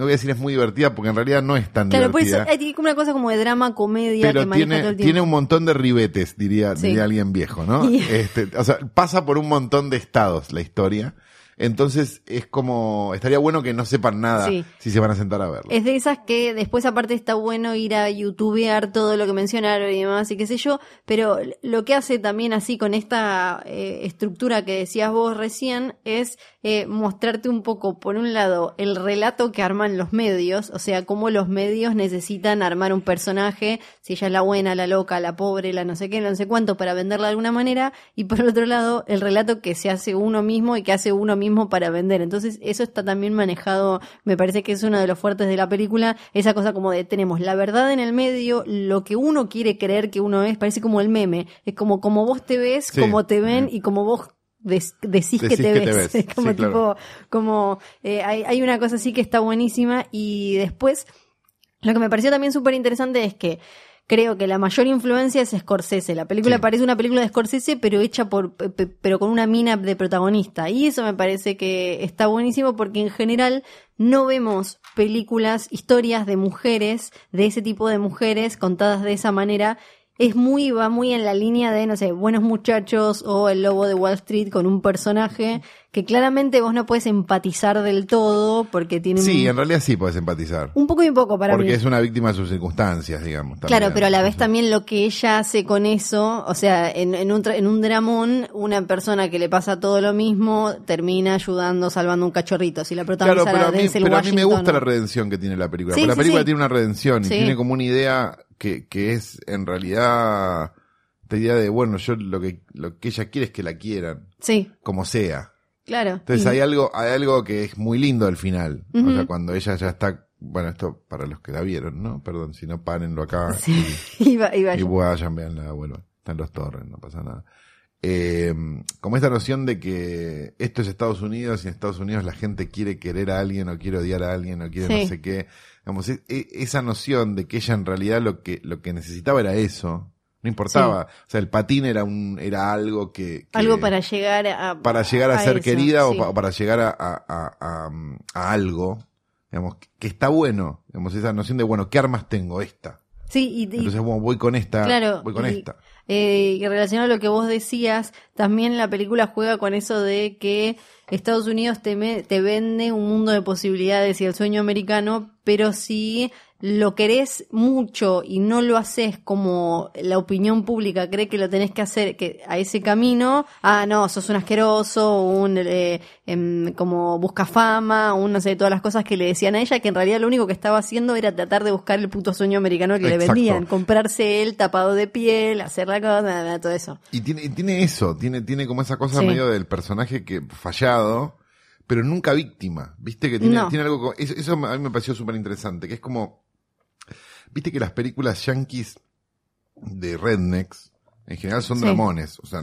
Speaker 2: no voy a decir es muy divertida porque en realidad no es tan
Speaker 1: Claro,
Speaker 2: divertida.
Speaker 1: hay tiene como una cosa como de drama, comedia que
Speaker 2: pero
Speaker 1: todo
Speaker 2: tiene,
Speaker 1: el tiempo.
Speaker 2: tiene un montón de ribetes, diría,
Speaker 1: Sí.
Speaker 2: diría alguien viejo, ¿no? Este, o sea, pasa por un montón de estados la historia. Entonces es como, estaría bueno que no sepan nada
Speaker 1: Sí.
Speaker 2: si se van a sentar a verlo.
Speaker 1: Es de esas que después aparte está bueno ir a youtubear todo lo que mencionaron y demás y qué sé yo, pero lo que hace también así con esta eh, estructura que decías vos recién es eh, mostrarte un poco, por un lado, el relato que arman los medios, o sea, cómo los medios necesitan armar un personaje, si ella es la buena, la loca, la pobre, la no sé qué, no sé cuánto, para venderla de alguna manera, y por otro lado, el relato que se hace uno mismo y que hace uno mismo para vender. Entonces, eso está también manejado, me parece que es uno de los fuertes de la película, esa cosa como de tenemos la verdad en el medio, lo que uno quiere creer que uno es, parece como el meme, es como como vos te ves,
Speaker 2: Sí.
Speaker 1: como te ven y como vos des- decís, que te
Speaker 2: que
Speaker 1: ves.
Speaker 2: te ves.
Speaker 1: Es como
Speaker 2: Sí, claro.
Speaker 1: tipo, como eh, hay, hay una cosa así que está buenísima y después lo que me pareció también súper interesante es que creo que la mayor influencia es Scorsese. La película
Speaker 2: Sí.
Speaker 1: parece una película de Scorsese, pero hecha por, pe- pe- pero con una mina de protagonista. Y eso me parece que está buenísimo porque en general no vemos películas, historias de mujeres, de ese tipo de mujeres contadas de esa manera. Es muy, va muy en la línea de, no sé, Buenos Muchachos o El Lobo de Wall Street con un personaje que claramente vos no puedes empatizar del todo porque tiene
Speaker 2: Sí,
Speaker 1: un,
Speaker 2: en realidad sí puedes empatizar.
Speaker 1: un poco y un poco para
Speaker 2: Porque
Speaker 1: mí.
Speaker 2: es una víctima de sus circunstancias, digamos.
Speaker 1: Claro, pero a la vez también lo que ella hace con eso, o sea, en, en, un, en un dramón, una persona que le pasa todo lo mismo termina ayudando, salvando un cachorrito. Si la
Speaker 2: Claro,
Speaker 1: protagonista
Speaker 2: pero a, mí, pero a mí me gusta
Speaker 1: ¿no?
Speaker 2: la redención que tiene la película.
Speaker 1: Sí,
Speaker 2: porque la película
Speaker 1: sí.
Speaker 2: tiene una redención y tiene como una idea que, que es en realidad esta idea de, bueno, yo lo que, lo que ella quiere es que la quieran,
Speaker 1: Sí,
Speaker 2: como sea.
Speaker 1: Claro.
Speaker 2: Entonces
Speaker 1: Y-
Speaker 2: hay algo, hay algo que es muy lindo al final. O sea, cuando ella ya está, bueno, esto para los que la vieron, ¿no? Perdón, si no, párenlo acá
Speaker 1: Sí,
Speaker 2: y,
Speaker 1: iba, iba
Speaker 2: y vayan, veanla, vuelvan. Están los torres, no pasa nada. Eh, como esta noción de que esto es Estados Unidos y en Estados Unidos la gente quiere querer a alguien o quiere odiar a alguien o quiere
Speaker 1: Sí.
Speaker 2: no sé qué. Digamos, esa noción de que ella en realidad lo que, lo que necesitaba era eso. No importaba. O sea, el patín era un, era algo que, que-
Speaker 1: Algo para llegar a...
Speaker 2: para llegar a, ser
Speaker 1: eso,
Speaker 2: querida
Speaker 1: sí.
Speaker 2: o, pa- o para llegar a, a- a- algo, digamos, que está bueno, digamos, esa noción de, bueno, ¿qué armas tengo? Esta.
Speaker 1: Sí, y,
Speaker 2: Entonces, bueno, voy con esta,
Speaker 1: Claro,
Speaker 2: voy con
Speaker 1: y-
Speaker 2: esta.
Speaker 1: Eh, y relacionado a lo que vos decías, también la película juega con eso de que Estados Unidos te, me- te vende un mundo de posibilidades y el sueño americano, pero si lo querés mucho y no lo haces como la opinión pública cree que lo tenés que hacer que a ese camino, ah, no, sos un asqueroso, un eh, em, como busca fama, un no sé, todas las cosas que le decían a ella, que en realidad lo único que estaba haciendo era tratar de buscar el puto sueño americano que le vendían, comprarse él tapado de piel, hacer la cosa, todo eso.
Speaker 2: Y tiene, y tiene eso, tiene, tiene como esa cosa
Speaker 1: Sí.
Speaker 2: medio del personaje que fallado, pero nunca víctima. Viste que tiene,
Speaker 1: No.
Speaker 2: tiene algo, eso, eso a mí me pareció súper interesante, que es como, viste que las películas yankees de rednecks, en general son
Speaker 1: Sí.
Speaker 2: dramones, o sea,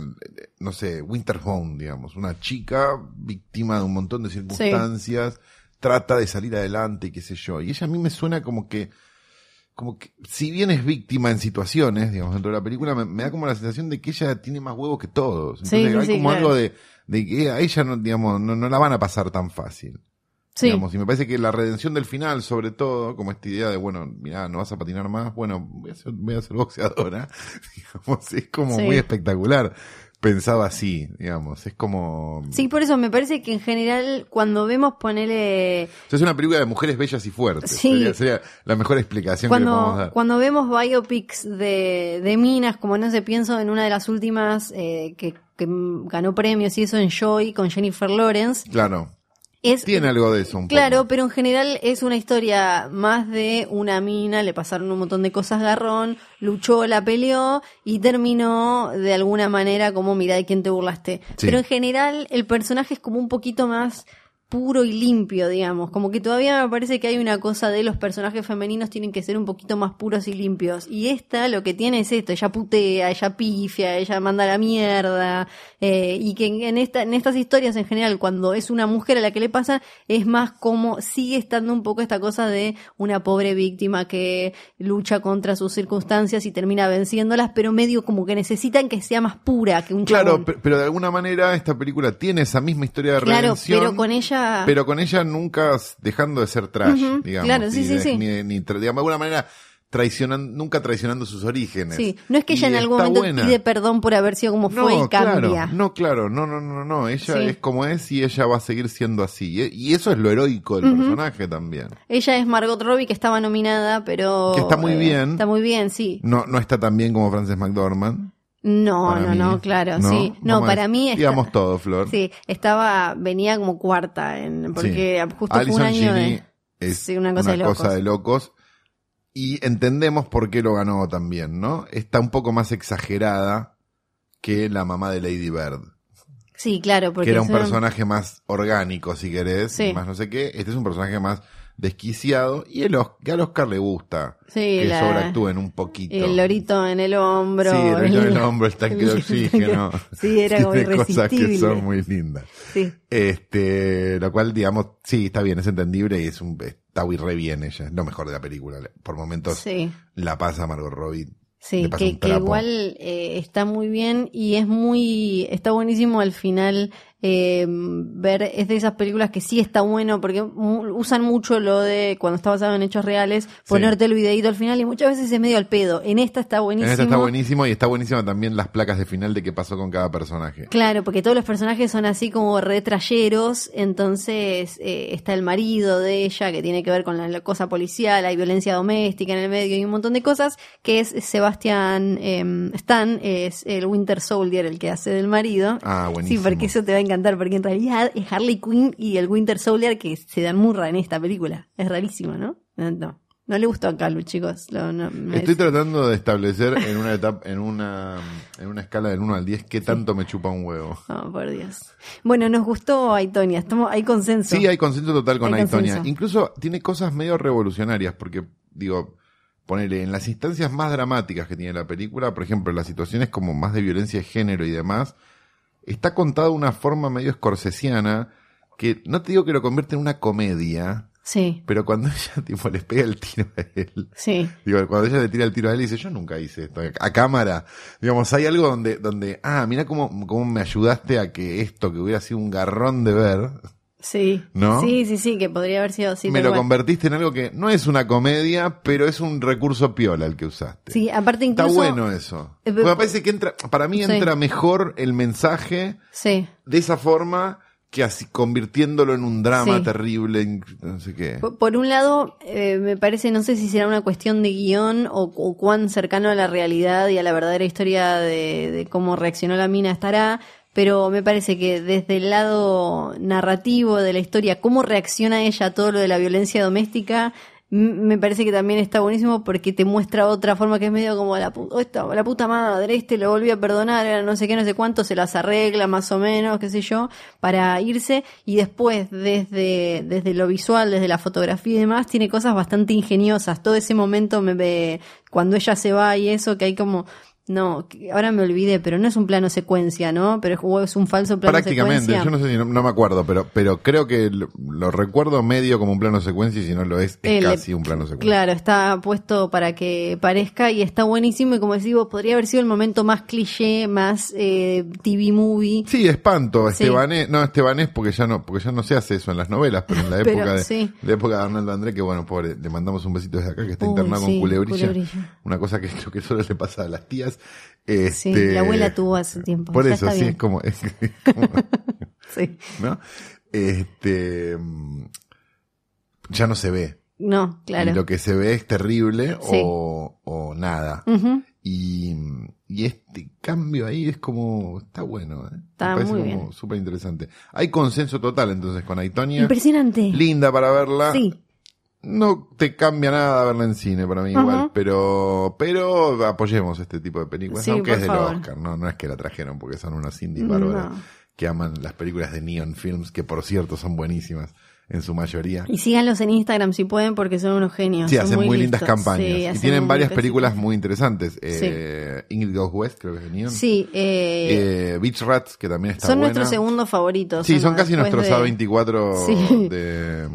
Speaker 2: no sé, Winter Home, digamos, una chica víctima de un montón de circunstancias, trata de salir adelante y qué sé yo. Y ella a mí me suena como que, como que, si bien es víctima en situaciones, digamos, dentro de la película, me, me da como la sensación de que ella tiene más huevos que todos. Entonces
Speaker 1: sí,
Speaker 2: hay como
Speaker 1: claro.
Speaker 2: algo de, de que a ella no, digamos, no, no la van a pasar tan fácil.
Speaker 1: Sí,
Speaker 2: Digamos, y me parece que la redención del final, sobre todo, como esta idea de, bueno, mira, no vas a patinar más, bueno, voy a ser, voy a ser boxeadora, digamos, es como
Speaker 1: Sí.
Speaker 2: muy espectacular. pensado así, digamos. Es como...
Speaker 1: Sí, por eso me parece que en general cuando vemos ponerle...
Speaker 2: O sea, es una película de mujeres bellas y fuertes.
Speaker 1: Sí.
Speaker 2: Sería, sería la mejor explicación que le podemos
Speaker 1: Cuando,
Speaker 2: dar.
Speaker 1: cuando vemos biopics de, de minas, como no sé, pienso en una de las últimas eh, que, que ganó premios y eso en Joy con Jennifer Lawrence,
Speaker 2: Claro.
Speaker 1: Es
Speaker 2: Tiene algo de eso un
Speaker 1: Claro,
Speaker 2: poco.
Speaker 1: pero en general es una historia más de una mina, le pasaron un montón de cosas garrón, luchó, la peleó y terminó de alguna manera como, mira, de quién te burlaste.
Speaker 2: Sí.
Speaker 1: Pero en general el personaje es como un poquito más puro y limpio, digamos. Como que todavía me parece que hay una cosa de los personajes femeninos tienen que ser un poquito más puros y limpios. Y esta lo que tiene es esto, ella putea, ella pifia, ella manda la mierda. Eh, y que en, en esta, en estas historias en general, cuando es una mujer a la que le pasa, es más como sigue estando un poco esta cosa de una pobre víctima que lucha contra sus circunstancias y termina venciéndolas, pero medio como que necesitan que sea más pura que un
Speaker 2: Claro,
Speaker 1: chabón.
Speaker 2: pero de alguna manera esta película tiene esa misma historia de
Speaker 1: Claro,
Speaker 2: redención.
Speaker 1: pero con ella...
Speaker 2: pero con ella nunca dejando de ser trash, digamos.
Speaker 1: claro, sí,
Speaker 2: ni
Speaker 1: sí,
Speaker 2: de-
Speaker 1: sí.
Speaker 2: Ni, ni digamos, de alguna manera traicionando, nunca traicionando sus orígenes.
Speaker 1: Sí, no es que ella
Speaker 2: Y
Speaker 1: en algún momento
Speaker 2: buena.
Speaker 1: pide perdón por haber sido como fue y
Speaker 2: claro,
Speaker 1: cambia.
Speaker 2: no, claro, no, no, no, no, ella
Speaker 1: Sí.
Speaker 2: es como es y ella va a seguir siendo así. Y- eso es lo heroico del personaje también.
Speaker 1: Ella es Margot Robbie que estaba nominada, pero
Speaker 2: Que está muy
Speaker 1: eh,
Speaker 2: bien.
Speaker 1: Está muy bien, sí.
Speaker 2: No, no está tan bien como Frances McDormand.
Speaker 1: No,
Speaker 2: para
Speaker 1: no,
Speaker 2: mí.
Speaker 1: no, claro, sí. No, para mí está-
Speaker 2: Digamos todo, Flor.
Speaker 1: Sí, estaba venía como cuarta en porque
Speaker 2: Sí.
Speaker 1: justo fue un año
Speaker 2: Ginny
Speaker 1: de
Speaker 2: es
Speaker 1: Sí, una cosa de locos.
Speaker 2: cosa de locos. Y entendemos por qué lo ganó también, ¿no? Está un poco más exagerada que la mamá de Lady Bird.
Speaker 1: Sí, claro, porque
Speaker 2: que era un personaje más orgánico, si querés,
Speaker 1: Sí.
Speaker 2: más no sé qué. Este es un personaje más desquiciado y el Os- que al Oscar le gusta
Speaker 1: Sí,
Speaker 2: que
Speaker 1: la-
Speaker 2: sobreactúen un poquito.
Speaker 1: el lorito en el hombro.
Speaker 2: Sí, el lorito en el hombro, el tanque de oxígeno.
Speaker 1: Sí, era como
Speaker 2: Tiene cosas que son muy lindas.
Speaker 1: Sí.
Speaker 2: Este, lo cual, digamos, sí, está bien, es entendible y es un, está muy re bien ella, lo mejor de la película. Por momentos
Speaker 1: Sí.
Speaker 2: la pasa Margot Robbie.
Speaker 1: Sí, que, que igual eh, está muy bien y es muy, está buenísimo al final eh, ver, es de esas películas que sí está bueno porque usan mucho lo de cuando está basado en hechos reales, ponerte el videito al final y muchas veces es medio al pedo. En esta está
Speaker 2: En
Speaker 1: buenísimo.
Speaker 2: esta está buenísimo y está buenísima también las placas de final de qué pasó con cada personaje.
Speaker 1: Claro, porque todos los personajes son así como retrayeros, entonces eh, está el marido de ella que tiene que ver con la, la cosa policial, hay violencia doméstica en el medio y un montón de cosas, que es Sebastián eh, Stan, es el Winter Soldier el que hace del marido.
Speaker 2: Ah,
Speaker 1: Sí,
Speaker 2: buenísimo.
Speaker 1: porque eso te va a encantar, porque en realidad es Harley Quinn y el Winter Soldier que se dan murra en esta película. Es rarísimo, ¿no? No, no, no le gustó a Calu, chicos. Lo- no, me-
Speaker 2: Estoy tratando de establecer en una etapa, en una, en una escala del 1 al 10 qué tanto me chupa un huevo.
Speaker 1: Oh, por Dios. Bueno, nos gustó Aitonia, estamos, hay consenso.
Speaker 2: Sí, hay consenso total con Aitonia. Incluso tiene cosas medio revolucionarias, porque, digo, ponele, en las instancias más dramáticas que tiene la película, por ejemplo, las situaciones como más de violencia de género y demás, está contada de una forma medio escorsesiana, que no te digo que lo convierte en una comedia,
Speaker 1: Sí,
Speaker 2: pero cuando ella, tipo, les pega el tiro a él,
Speaker 1: sí.
Speaker 2: Digo, cuando ella le tira el tiro a él y dice, yo nunca hice esto, a cámara. Digamos, hay algo donde, donde, ah, mira cómo, cómo me ayudaste a que esto, que hubiera sido un garrón de ver,
Speaker 1: Sí.
Speaker 2: ¿No?
Speaker 1: Sí, sí, sí, que podría haber sido así.
Speaker 2: me lo convertiste en algo que no es una comedia, pero es un recurso piola el que usaste.
Speaker 1: Sí, aparte
Speaker 2: Está
Speaker 1: incluso.
Speaker 2: bueno eso.
Speaker 1: Eh,
Speaker 2: me parece que entra, para mí
Speaker 1: Sí.
Speaker 2: entra mejor el mensaje
Speaker 1: Sí.
Speaker 2: de esa forma que así convirtiéndolo en un drama
Speaker 1: Sí.
Speaker 2: terrible, no sé qué.
Speaker 1: Por, por un lado, eh, me parece, no sé si será una cuestión de guion o, o cuán cercano a la realidad y a la verdadera historia de, de cómo reaccionó la mina estará, pero me parece que desde el lado narrativo de la historia, cómo reacciona ella a todo lo de la violencia doméstica, me parece que también está buenísimo porque te muestra otra forma que es medio como la, pu- oh, esta- la puta madre, este lo volvió a perdonar, no sé qué, no sé cuánto, se las arregla más o menos, qué sé yo, para irse y después desde, desde lo visual, desde la fotografía y demás, tiene cosas bastante ingeniosas. Todo ese momento me ve, cuando ella se va y eso, que hay como... No, ahora me olvidé, pero no es un plano secuencia, ¿no? Pero es- es un falso plano
Speaker 2: Prácticamente,
Speaker 1: secuencia.
Speaker 2: yo no sé si no, me acuerdo, pero, pero creo que lo, lo recuerdo medio como un plano secuencia y si no lo es, es
Speaker 1: El-
Speaker 2: casi un plano secuencia.
Speaker 1: Claro, está puesto para que parezca y está buenísimo y como decís vos, podría haber sido el momento más cliché, más eh, TV movie.
Speaker 2: Sí, espanto,
Speaker 1: Sí.
Speaker 2: Estebanés, no, Estebanés porque ya no, porque ya no se hace eso en las novelas, pero en la
Speaker 1: Pero,
Speaker 2: época de,
Speaker 1: sí.
Speaker 2: la época de Arnaldo André, que bueno, pobre, le mandamos un besito desde acá, que está
Speaker 1: Uy,
Speaker 2: internado
Speaker 1: sí,
Speaker 2: con culebrillo. Una cosa que creo que solo le pasa a las tías.
Speaker 1: Sí,
Speaker 2: Este,
Speaker 1: la abuela tuvo hace tiempo.
Speaker 2: Por
Speaker 1: ya
Speaker 2: eso,
Speaker 1: está
Speaker 2: sí,
Speaker 1: bien.
Speaker 2: es como, es como-
Speaker 1: Sí.
Speaker 2: ¿no? Este, mm, ya no se ve.
Speaker 1: No, claro.
Speaker 2: Y lo que se ve es terrible
Speaker 1: Sí.
Speaker 2: o, o nada. Y, y este cambio ahí es como, está bueno. ¿eh?
Speaker 1: Está
Speaker 2: Me parece
Speaker 1: muy
Speaker 2: como súper interesante. Hay consenso total entonces con Aitonia.
Speaker 1: Impresionante.
Speaker 2: Linda para verla.
Speaker 1: Sí.
Speaker 2: No te cambia nada verla en cine para mí igual, pero pero apoyemos este tipo de películas,
Speaker 1: Sí,
Speaker 2: aunque es del
Speaker 1: favor.
Speaker 2: Oscar, no no es que la trajeron porque son unos indies bárbaros
Speaker 1: No.
Speaker 2: que aman las películas de Neon Films, que por cierto son buenísimas en su mayoría.
Speaker 1: Y síganlos en Instagram si pueden porque son unos genios.
Speaker 2: Sí,
Speaker 1: son
Speaker 2: hacen muy, lindas campañas.
Speaker 1: Sí,
Speaker 2: y tienen varias películas muy interesantes. Eh, Ingrid Goes West, creo que es de Neon.
Speaker 1: Sí, eh,
Speaker 2: Eh, Beach Rats, que también está
Speaker 1: son
Speaker 2: buena.
Speaker 1: nuestros segundos favoritos.
Speaker 2: Sí, son casi nuestros
Speaker 1: de-
Speaker 2: A24
Speaker 1: Sí.
Speaker 2: de...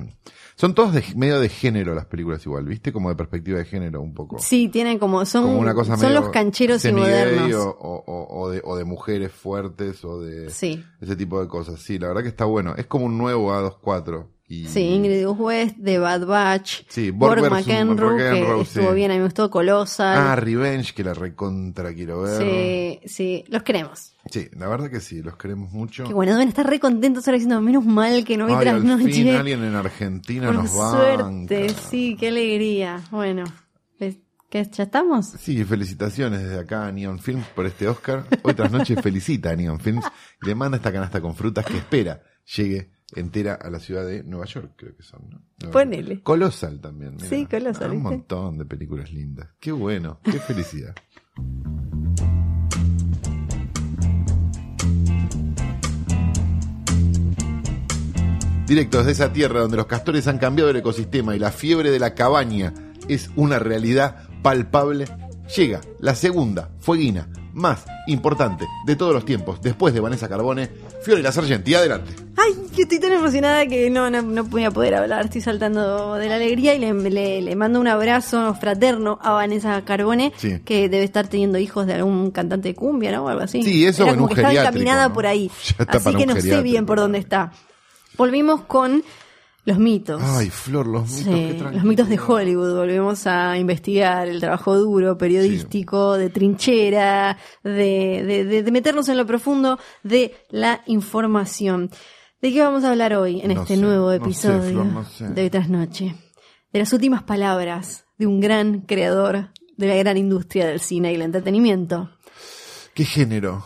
Speaker 2: Son todos de, medio de género las películas igual, ¿viste? Como de perspectiva de género un poco.
Speaker 1: Sí, tienen como, son,
Speaker 2: como una cosa
Speaker 1: son los cancheros y modernos.
Speaker 2: O, o- o- o de, o de mujeres fuertes o de
Speaker 1: Sí.
Speaker 2: ese tipo de cosas. Sí, la verdad que está bueno. Es como un nuevo A24. Y,
Speaker 1: Sí, Ingrid West, de Bad Batch,
Speaker 2: Sí, Borg
Speaker 1: McEnroe, que estuvo
Speaker 2: sí.
Speaker 1: bien, a mí me gustó Colossal.
Speaker 2: Ah, Revenge, que la recontra quiero ver.
Speaker 1: sí, sí, los queremos.
Speaker 2: Sí, la verdad que sí, los queremos mucho.
Speaker 1: Que bueno, deben estar re contentos ahora diciendo, menos mal que no vi
Speaker 2: fin
Speaker 1: trasnoche.
Speaker 2: alguien en Argentina
Speaker 1: Por
Speaker 2: nos
Speaker 1: suerte,
Speaker 2: banca.
Speaker 1: sí, qué alegría. Bueno. ¿qué, ¿ya estamos?
Speaker 2: Sí, felicitaciones desde acá a Neon Films por este Oscar. Hoy tras noche felicita a Neon Films y le manda esta canasta con frutas que espera llegue entera a la ciudad de Nueva York, creo que son. ¿no? Nueva
Speaker 1: Ponele.
Speaker 2: York. Colosal también.
Speaker 1: Sí, Colosal,
Speaker 2: Ah, Un montón de películas lindas. Qué bueno, qué felicidad. Directo desde esa tierra donde los castores han cambiado el ecosistema y la fiebre de la cabaña es una realidad palpable, llega la segunda fueguina más importante de todos los tiempos, después de Vanessa Carbone, Fiorella Sargenti, adelante.
Speaker 1: Ay, que estoy tan emocionada que no, no, no voy a poder hablar, estoy saltando de la alegría y le, le- le mando un abrazo fraterno a Vanessa Carbone,
Speaker 2: Sí.
Speaker 1: que debe estar teniendo hijos de algún cantante de cumbia, ¿no? O algo así.
Speaker 2: Sí, eso
Speaker 1: Era como que
Speaker 2: geriátrico,
Speaker 1: encaminada
Speaker 2: ¿no?
Speaker 1: por ahí.
Speaker 2: Está
Speaker 1: Así que no sé bien por dónde está. Volvimos con los mitos.
Speaker 2: Ay, Flor, los mitos,
Speaker 1: Sí,
Speaker 2: qué
Speaker 1: los mitos de Hollywood. Volvemos a investigar el trabajo duro, periodístico, de trinchera, de, de, de- de meternos en lo profundo de la información. ¿De qué vamos a hablar hoy en
Speaker 2: No
Speaker 1: este
Speaker 2: sé,
Speaker 1: nuevo
Speaker 2: no sé,
Speaker 1: episodio
Speaker 2: Flor, no sé.
Speaker 1: de Trasnoche? De las últimas palabras de un gran creador de la gran industria del cine y el entretenimiento.
Speaker 2: ¿Qué género?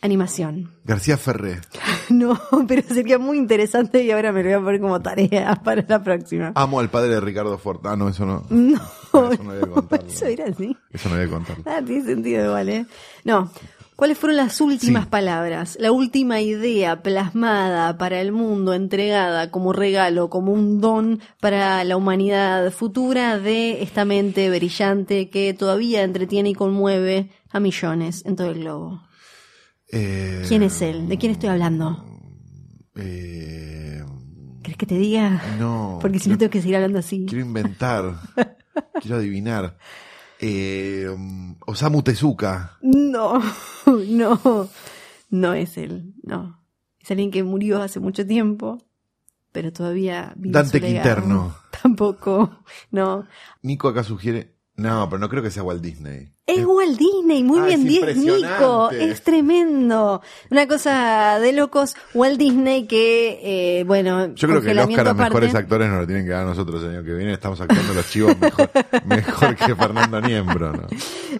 Speaker 1: Animación.
Speaker 2: García Ferré.
Speaker 1: No, pero sería muy interesante y ahora me lo voy a poner como tarea para la próxima.
Speaker 2: Amo al padre de Ricardo Ford. Ah, no, eso no.
Speaker 1: No,
Speaker 2: eso no había que contarlo.
Speaker 1: eso era así.
Speaker 2: Eso no había que contarlo.
Speaker 1: Ah, tiene sentido igual, ¿eh? No. ¿Cuáles fueron las últimas
Speaker 2: Sí.
Speaker 1: palabras? La última idea plasmada para el mundo, entregada como regalo, como un don para la humanidad futura de esta mente brillante que todavía entretiene y conmueve a millones en todo el globo.
Speaker 2: Eh,
Speaker 1: ¿Quién es él? ¿De quién estoy hablando?
Speaker 2: Eh,
Speaker 1: ¿Crees que te diga?
Speaker 2: no.
Speaker 1: Porque si no tengo que seguir hablando así.
Speaker 2: Quiero inventar. quiero adivinar. Eh, Osamu Tezuka.
Speaker 1: No, no, no es él, no. Es alguien que murió hace mucho tiempo, pero todavía vive
Speaker 2: Dante
Speaker 1: su.
Speaker 2: Quinterno.
Speaker 1: Tampoco, no.
Speaker 2: Nico acá sugiere. No, pero no creo que sea Walt Disney.
Speaker 1: Es Walt Disney, muy
Speaker 2: Ah,
Speaker 1: bien,
Speaker 2: es
Speaker 1: 10 Nico, es tremendo. Una cosa de locos, Walt Disney que, eh, bueno,
Speaker 2: Yo creo que el Oscar a mejores actores nos lo tienen que dar a nosotros el año que viene. Estamos actuando los chivos mejor, mejor que Fernando Niembro, ¿no?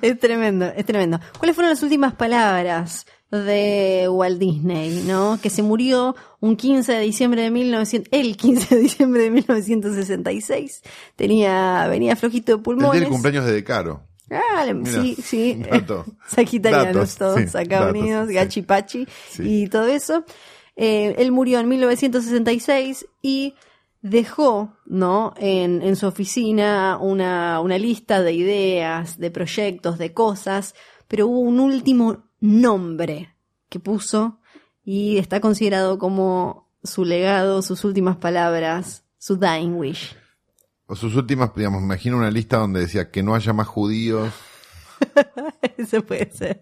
Speaker 1: Es tremendo, es tremendo. ¿Cuáles fueron las últimas palabras de Walt Disney, no? Que se murió un 15 de diciembre de 1900, el 15 de diciembre de 1966. Tenía, venía flojito de
Speaker 2: El
Speaker 1: pulmones.
Speaker 2: día del cumpleaños de Decaro.
Speaker 1: Ah, sí, sí.
Speaker 2: dato.
Speaker 1: Sagitarianos
Speaker 2: Datos,
Speaker 1: todos,
Speaker 2: sí,
Speaker 1: acá
Speaker 2: datos,
Speaker 1: unidos,
Speaker 2: sí.
Speaker 1: gachipachi
Speaker 2: Sí.
Speaker 1: y todo eso. Eh, él murió en 1966 y dejó, ¿no? En, en su oficina una, una lista de ideas, de proyectos, de cosas, pero hubo un último nombre que puso y está considerado como su legado, sus últimas palabras, su dying wish.
Speaker 2: O sus últimas, digamos, me imagino una lista donde decía que no haya más judíos.
Speaker 1: Eso puede ser.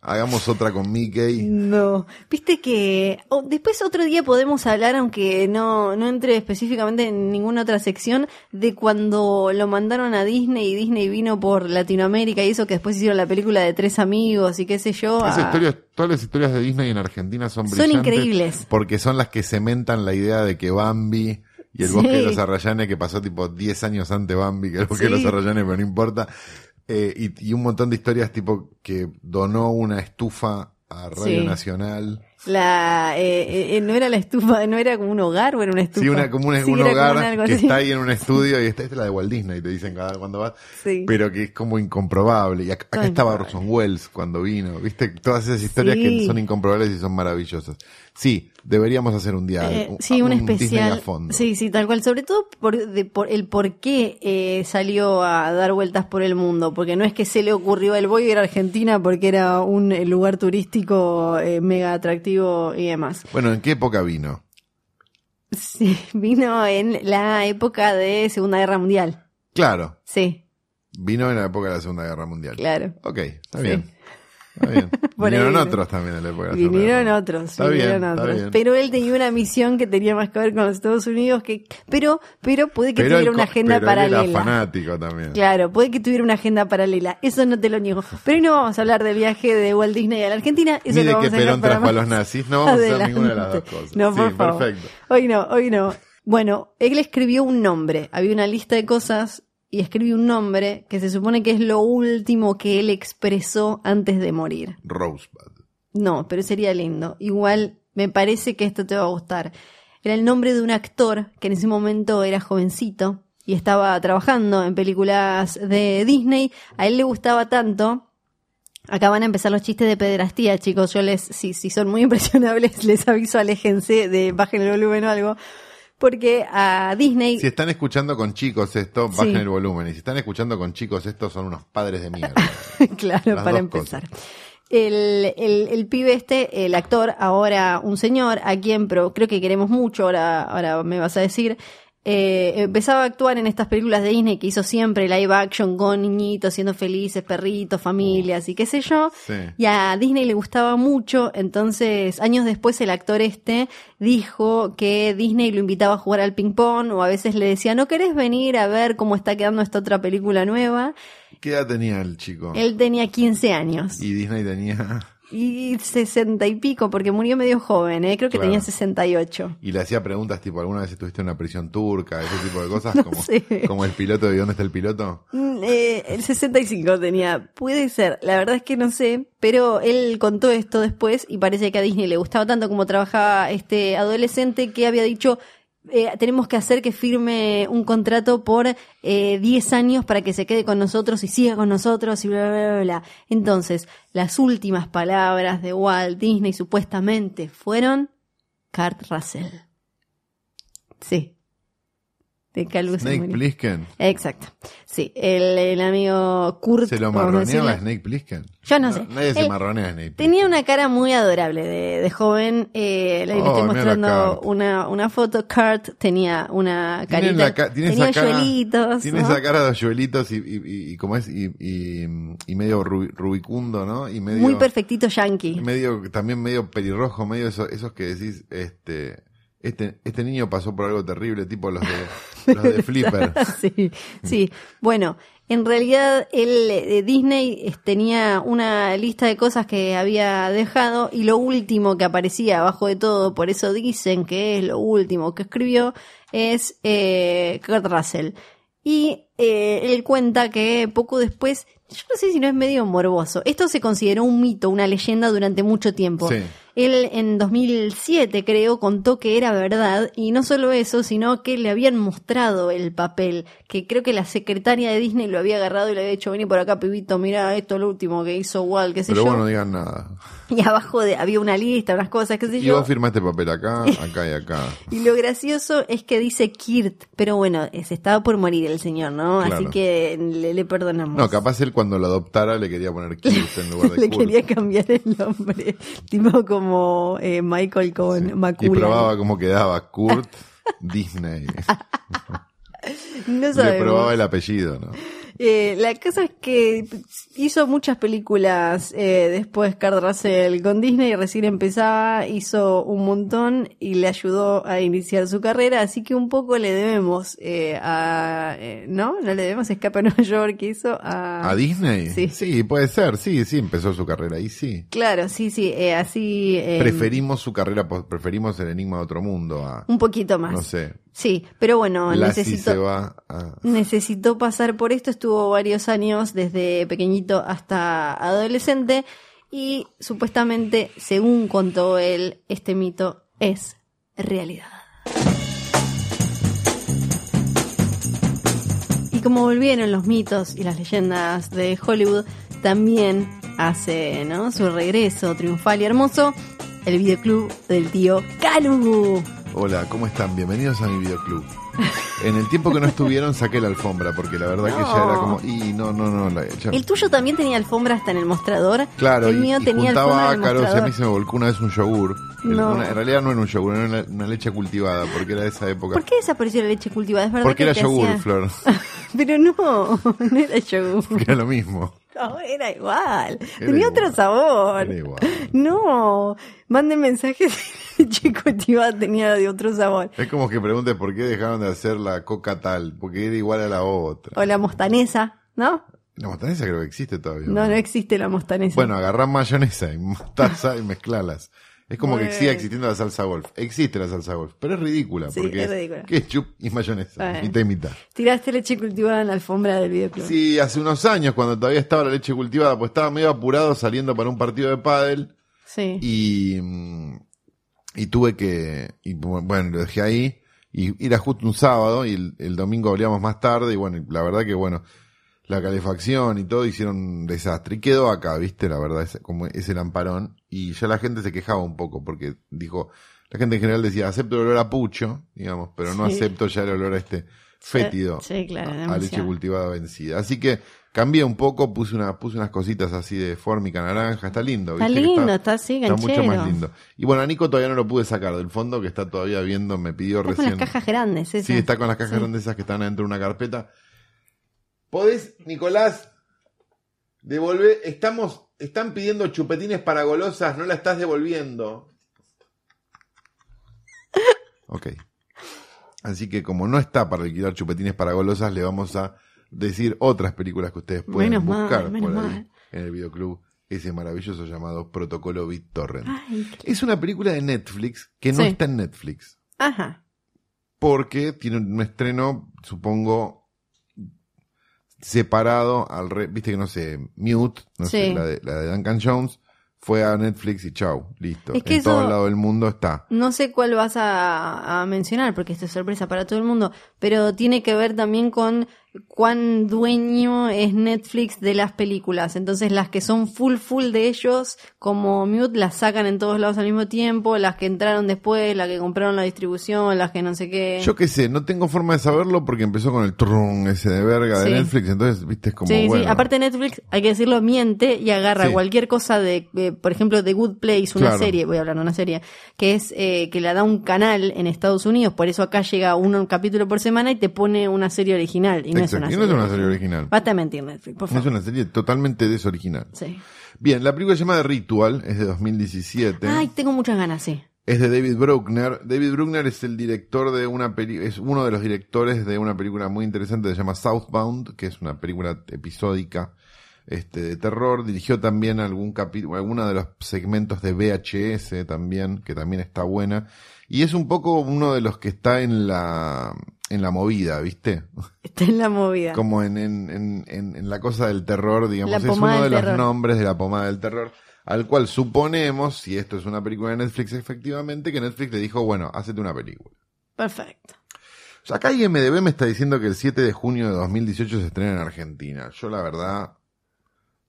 Speaker 2: hagamos otra con Mickey.
Speaker 1: No, viste que después otro día podemos hablar, aunque no, no entre específicamente en ninguna otra sección, de cuando lo mandaron a Disney y Disney vino por Latinoamérica y eso que después hicieron la película de tres amigos y qué sé yo.
Speaker 2: Esas
Speaker 1: a-
Speaker 2: historias, todas las historias de Disney en Argentina son
Speaker 1: Son
Speaker 2: brillantes.
Speaker 1: increíbles.
Speaker 2: Porque son las que cementan la idea de que Bambi y el
Speaker 1: Sí.
Speaker 2: bosque de los Arrayanes, que pasó tipo 10 años antes Bambi que el bosque de los Arrayanes, pero no importa. Eh, y, y un montón de historias tipo que donó una estufa a Radio
Speaker 1: Sí.
Speaker 2: Nacional.
Speaker 1: La, eh, eh, no era la estufa, no era como un hogar o era una estufa.
Speaker 2: Sí, una, como un, un
Speaker 1: como
Speaker 2: hogar
Speaker 1: algo
Speaker 2: que está ahí en un estudio y esta, esta es la de Walt Disney, te dicen cada cuando vas.
Speaker 1: Sí.
Speaker 2: Pero que es como incomprobable. Y acá, acá estaba. Orson Welles cuando vino. ¿Viste? Todas esas historias que son incomprobables y son maravillosas. Sí, deberíamos hacer un día.
Speaker 1: Eh,
Speaker 2: un-
Speaker 1: sí, un,
Speaker 2: Disney
Speaker 1: especial.
Speaker 2: a fondo.
Speaker 1: Sí, sí, tal cual. Sobre todo por, de- por el por qué eh, salió a dar vueltas por el mundo. Porque no es que se le ocurrió el voy a ir a Argentina porque era un eh, lugar turístico eh, mega atractivo y demás.
Speaker 2: Bueno, ¿en qué época vino?
Speaker 1: Sí, vino en la época de Segunda Guerra Mundial.
Speaker 2: Claro,
Speaker 1: Sí,
Speaker 2: vino en la época de la Segunda Guerra Mundial.
Speaker 1: claro.
Speaker 2: Ok, está
Speaker 1: Sí.
Speaker 2: bien. Está bien.
Speaker 1: Por
Speaker 2: Vinieron otros también en la época de
Speaker 1: Vinieron
Speaker 2: Guerra.
Speaker 1: otros,
Speaker 2: Está
Speaker 1: vinieron
Speaker 2: bien,
Speaker 1: otros. Pero él tenía una misión que tenía más que ver con los Estados Unidos, que, pero, pero puede que
Speaker 2: Pero
Speaker 1: tuviera
Speaker 2: él
Speaker 1: una agenda
Speaker 2: pero él
Speaker 1: paralela.
Speaker 2: era fanático también.
Speaker 1: Claro, puede que tuviera una agenda paralela, eso no te lo niego. Pero hoy no vamos a hablar del viaje de Walt Disney a la Argentina, eso
Speaker 2: Ni
Speaker 1: lo
Speaker 2: de
Speaker 1: vamos
Speaker 2: que
Speaker 1: a
Speaker 2: Perón
Speaker 1: para más
Speaker 2: los nazis. No vamos a hacer
Speaker 1: adelante.
Speaker 2: ninguna de las dos cosas.
Speaker 1: No, por
Speaker 2: sí,
Speaker 1: favor.
Speaker 2: perfecto.
Speaker 1: Hoy no, hoy no. Bueno, él escribió un nombre, había una lista de cosas y escribió un nombre que se supone que es lo último que él expresó antes de morir.
Speaker 2: Rosebud.
Speaker 1: No, pero sería lindo. Igual me parece que esto te va a gustar. Era el nombre de un actor que en ese momento era jovencito y estaba trabajando en películas de Disney. A él le gustaba tanto. Acá van a empezar los chistes de pederastía, chicos. Yo les, si, si son muy impresionables, les aviso, aléjense de bajen el volumen o algo. Porque a Disney.
Speaker 2: Si están escuchando con chicos esto,
Speaker 1: Sí.
Speaker 2: bajen el volumen. Y si están escuchando con chicos esto, son unos padres de mierda.
Speaker 1: claro,
Speaker 2: Las
Speaker 1: para empezar. El, el, el pibe este, el actor, ahora un señor, a quien pero creo que queremos mucho, ahora, ahora me vas a decir, eh, empezaba a actuar en estas películas de Disney que hizo siempre live action con niñitos siendo felices, perritos, familias y qué sé yo.
Speaker 2: Sí.
Speaker 1: Y a Disney le gustaba mucho, entonces años después el actor este dijo que Disney lo invitaba a jugar al ping pong o a veces le decía, ¿no querés venir a ver cómo está quedando esta otra película nueva?
Speaker 2: ¿Qué edad tenía el chico?
Speaker 1: Él tenía 15 años.
Speaker 2: Y Disney tenía...
Speaker 1: Y 60 y pico, porque murió medio joven, ¿eh? creo que
Speaker 2: Claro.
Speaker 1: tenía 68.
Speaker 2: Y le hacía preguntas tipo, ¿alguna vez estuviste en una prisión turca? Ese tipo de cosas,
Speaker 1: No
Speaker 2: como,
Speaker 1: sé.
Speaker 2: como el piloto de ¿Dónde está el piloto?
Speaker 1: Mm, eh, el 65 tenía, puede ser, la verdad es que no sé, pero él contó esto después y parece que a Disney le gustaba tanto como trabajaba este adolescente que había dicho, eh, tenemos que hacer que firme un contrato por eh, 10 años para que se quede con nosotros y siga con nosotros y bla, bla, bla, bla. Entonces, las últimas palabras de Walt Disney supuestamente fueron Kurt Russell. Sí. De Calvo se
Speaker 2: Snake
Speaker 1: murió.
Speaker 2: Plissken.
Speaker 1: Exacto. Sí, el, el amigo Kurt.
Speaker 2: ¿Se lo marroneaba a. Snake Plissken?
Speaker 1: Yo no sé.
Speaker 2: Nadie se marronea a Snake
Speaker 1: Tenía una cara muy adorable de, de joven. Eh, le,
Speaker 2: Oh,
Speaker 1: estoy mostrando una, una foto. Kurt tenía una carita.
Speaker 2: la tiene
Speaker 1: tenía
Speaker 2: esa cara, Tiene
Speaker 1: ¿no?
Speaker 2: esa cara de hoyuelitos y, y, y, como es, y, y, y medio rubi- rubicundo, ¿no? Y medio,
Speaker 1: Muy perfectito yankee.
Speaker 2: medio, también medio pelirrojo, medio eso- esos que decís, este, este, este niño pasó por algo terrible, tipo los de, los de Flipper.
Speaker 1: sí, sí. Bueno, en realidad él, eh, Disney eh, tenía una lista de cosas que había dejado y lo último que aparecía abajo de todo, por eso dicen que es lo último que escribió, es eh, Kurt Russell. Y eh, él cuenta que poco después, yo no sé si no es medio morboso, esto se consideró un mito, una leyenda durante mucho tiempo.
Speaker 2: Sí.
Speaker 1: Él en 2007, creo, contó que era verdad y no solo eso, sino que le habían mostrado el papel, que creo que la secretaria de Disney lo había agarrado y le había dicho, vení por acá, pibito, mira esto es lo último que hizo Walt, qué sé
Speaker 2: Pero
Speaker 1: yo.
Speaker 2: bueno, no digan nada.
Speaker 1: Y abajo de, había una lista, unas cosas, qué sé
Speaker 2: Y
Speaker 1: yo.
Speaker 2: vos firmaste papel acá, acá y acá.
Speaker 1: Y lo gracioso es que dice Kirt, pero bueno, se estaba por morir el señor, ¿no?
Speaker 2: Claro.
Speaker 1: Así que le, le perdonamos.
Speaker 2: No, capaz él cuando lo adoptara le quería poner Kirt en lugar de
Speaker 1: le
Speaker 2: Kurt.
Speaker 1: quería cambiar el nombre, tipo como eh, Michael con
Speaker 2: Y
Speaker 1: Macula.
Speaker 2: probaba cómo quedaba Kurt Disney.
Speaker 1: No
Speaker 2: Le
Speaker 1: sabemos.
Speaker 2: probaba el apellido, ¿no?
Speaker 1: Eh, la cosa es que hizo muchas películas eh, después Card Russell con Disney, recién empezaba, hizo un montón y le ayudó a iniciar su carrera, así que un poco le debemos eh, a, eh, ¿no? No le debemos Escape a Nueva York que hizo a...
Speaker 2: ¿A Disney?
Speaker 1: Sí.
Speaker 2: Sí, puede ser. Sí, sí, empezó su carrera ahí, sí.
Speaker 1: Claro, sí, sí, eh, así... eh,
Speaker 2: Preferimos su carrera, pos- preferimos el Enigma de Otro Mundo a,
Speaker 1: un poquito más.
Speaker 2: no sé,
Speaker 1: Sí, pero bueno, necesito...
Speaker 2: se va a...
Speaker 1: necesitó pasar por esto, estuvo varios años, desde pequeñito hasta adolescente, y supuestamente, según contó él, este mito es realidad. Y como volvieron los mitos y las leyendas de Hollywood, también hace ¿no? su regreso triunfal y hermoso el videoclub del tío Calu.
Speaker 2: Hola, ¿cómo están? Bienvenidos a mi videoclub. En el tiempo que no estuvieron saqué la alfombra porque la verdad que ya era como... Y no, no, no. la- ya-
Speaker 1: El tuyo también tenía alfombra hasta en el mostrador.
Speaker 2: Claro,
Speaker 1: el
Speaker 2: y,
Speaker 1: mío
Speaker 2: y
Speaker 1: tenía
Speaker 2: juntaba
Speaker 1: alfombra en el
Speaker 2: ácaros y a
Speaker 1: mostrador.
Speaker 2: mí se me volcó una vez un yogur. El-
Speaker 1: No.
Speaker 2: una- en realidad no era un yogur, era una, una leche cultivada porque era de esa época.
Speaker 1: ¿Por qué desapareció la leche cultivada? Es verdad
Speaker 2: Porque
Speaker 1: que
Speaker 2: era yogur,
Speaker 1: hacía-
Speaker 2: Flor.
Speaker 1: Pero no, no era yogur.
Speaker 2: Era lo mismo.
Speaker 1: No, era igual.
Speaker 2: Era
Speaker 1: Tenía
Speaker 2: igual.
Speaker 1: otro sabor.
Speaker 2: Era igual.
Speaker 1: No, manden mensajes. leche cultivada tenía de otro sabor.
Speaker 2: Es como que preguntes por qué dejaron de hacer la coca tal, porque era igual a la otra.
Speaker 1: O la mostanesa, ¿no?
Speaker 2: La mostanesa creo que existe todavía.
Speaker 1: No, no existe la mostanesa.
Speaker 2: Bueno, agarrás mayonesa y mostaza y mezclalas. Es como
Speaker 1: Muy
Speaker 2: que siga existiendo la salsa golf. Existe la salsa golf, pero es ridícula
Speaker 1: Sí,
Speaker 2: porque
Speaker 1: es ridícula.
Speaker 2: ketchup y mayonesa,
Speaker 1: Bueno.
Speaker 2: mitad y mitad.
Speaker 1: Tiraste leche cultivada en la alfombra del videoclub.
Speaker 2: Sí, hace unos años cuando todavía estaba la leche cultivada, pues estaba medio apurado saliendo para un partido de pádel
Speaker 1: Sí.
Speaker 2: y, mm, y tuve que, y bueno, lo dejé ahí y era justo un sábado y el, el domingo volvíamos más tarde y bueno, la verdad que bueno, la calefacción y todo hicieron un desastre y quedó acá, viste, la verdad, es como ese lamparón y ya la gente se quejaba un poco porque dijo, la gente en general decía, acepto el olor a pucho, digamos, pero no
Speaker 1: Sí.
Speaker 2: acepto ya el olor a este fétido
Speaker 1: Sí, claro,
Speaker 2: a- a, leche cultivada vencida. Así que cambié un poco, puse una, puse unas cositas así de fórmica naranja, está lindo,
Speaker 1: Está
Speaker 2: ¿viste? Que
Speaker 1: lindo, está así,
Speaker 2: Está mucho más lindo. Y bueno, a Nico todavía no lo pude sacar del fondo, que está todavía viendo, me pidió
Speaker 1: Está con
Speaker 2: recién.
Speaker 1: las cajas grandes, esas.
Speaker 2: Sí, está con las cajas
Speaker 1: Sí.
Speaker 2: grandes esas que están adentro de una carpeta. ¿Podés, Nicolás, devolver? Estamos, están pidiendo chupetines para golosas, no la estás devolviendo. Ok. Así que como no está para alquilar chupetines para golosas, le vamos a decir otras películas que ustedes pueden
Speaker 1: Menos
Speaker 2: buscar por ahí
Speaker 1: mal.
Speaker 2: en el videoclub, ese maravilloso llamado Protocolo BitTorrent.
Speaker 1: Ay, qué-
Speaker 2: Es una película de Netflix que no
Speaker 1: Sí.
Speaker 2: está en Netflix
Speaker 1: Ajá.
Speaker 2: porque tiene un estreno, supongo, separado al re- viste que no sé, Mute, no sé, la de, la de Duncan Jones, fue a Netflix y chau, listo.
Speaker 1: Es que
Speaker 2: en todo
Speaker 1: eso-
Speaker 2: lado del mundo está.
Speaker 1: No sé cuál vas a, a mencionar porque esto es sorpresa para todo el mundo, pero tiene que ver también con cuán dueño es Netflix de las películas. Entonces las que son full full de ellos, como Mute, las sacan en todos lados al mismo tiempo, las que entraron después, las que compraron la distribución, las que no sé qué.
Speaker 2: Yo qué sé, no tengo forma de saberlo porque empezó con el trun ese de verga de. Netflix, entonces, viste, es como
Speaker 1: sí,
Speaker 2: bueno.
Speaker 1: sí, aparte Netflix, hay que decirlo, miente y agarra cualquier cosa de, por ejemplo, The Good Place, una serie, voy a hablar de una serie, que es eh, que la da un canal en Estados Unidos, por eso acá llega un, capítulo por semana y te pone una serie original. Y no es una
Speaker 2: no es una serie original.
Speaker 1: Basta de mentir, Netflix, por
Speaker 2: Es
Speaker 1: favor.
Speaker 2: una serie totalmente desoriginal.
Speaker 1: Sí.
Speaker 2: Bien, la película se llama The Ritual, es de 2017.
Speaker 1: Ay, tengo muchas ganas, sí.
Speaker 2: Es de David Bruckner. David Bruckner es el director de una peli es uno de los directores de una película muy interesante que se llama Southbound, que es una película episódica este de terror. Dirigió también algún capítulo, alguno de los segmentos de VHS también, que también está buena. Y es un poco uno de los que está en la en la movida, ¿viste?
Speaker 1: Está en la movida.
Speaker 2: Como en, en, en, en, la cosa del terror, digamos.
Speaker 1: La
Speaker 2: es uno de los
Speaker 1: terror.
Speaker 2: nombres de la pomada del terror, al cual suponemos, si esto es una película de Netflix, efectivamente, que Netflix le dijo, bueno, hacete una película.
Speaker 1: Perfecto.
Speaker 2: O sea, acá IMDB me está diciendo que el 7 de junio de 2018 se estrena en Argentina. Yo, la verdad,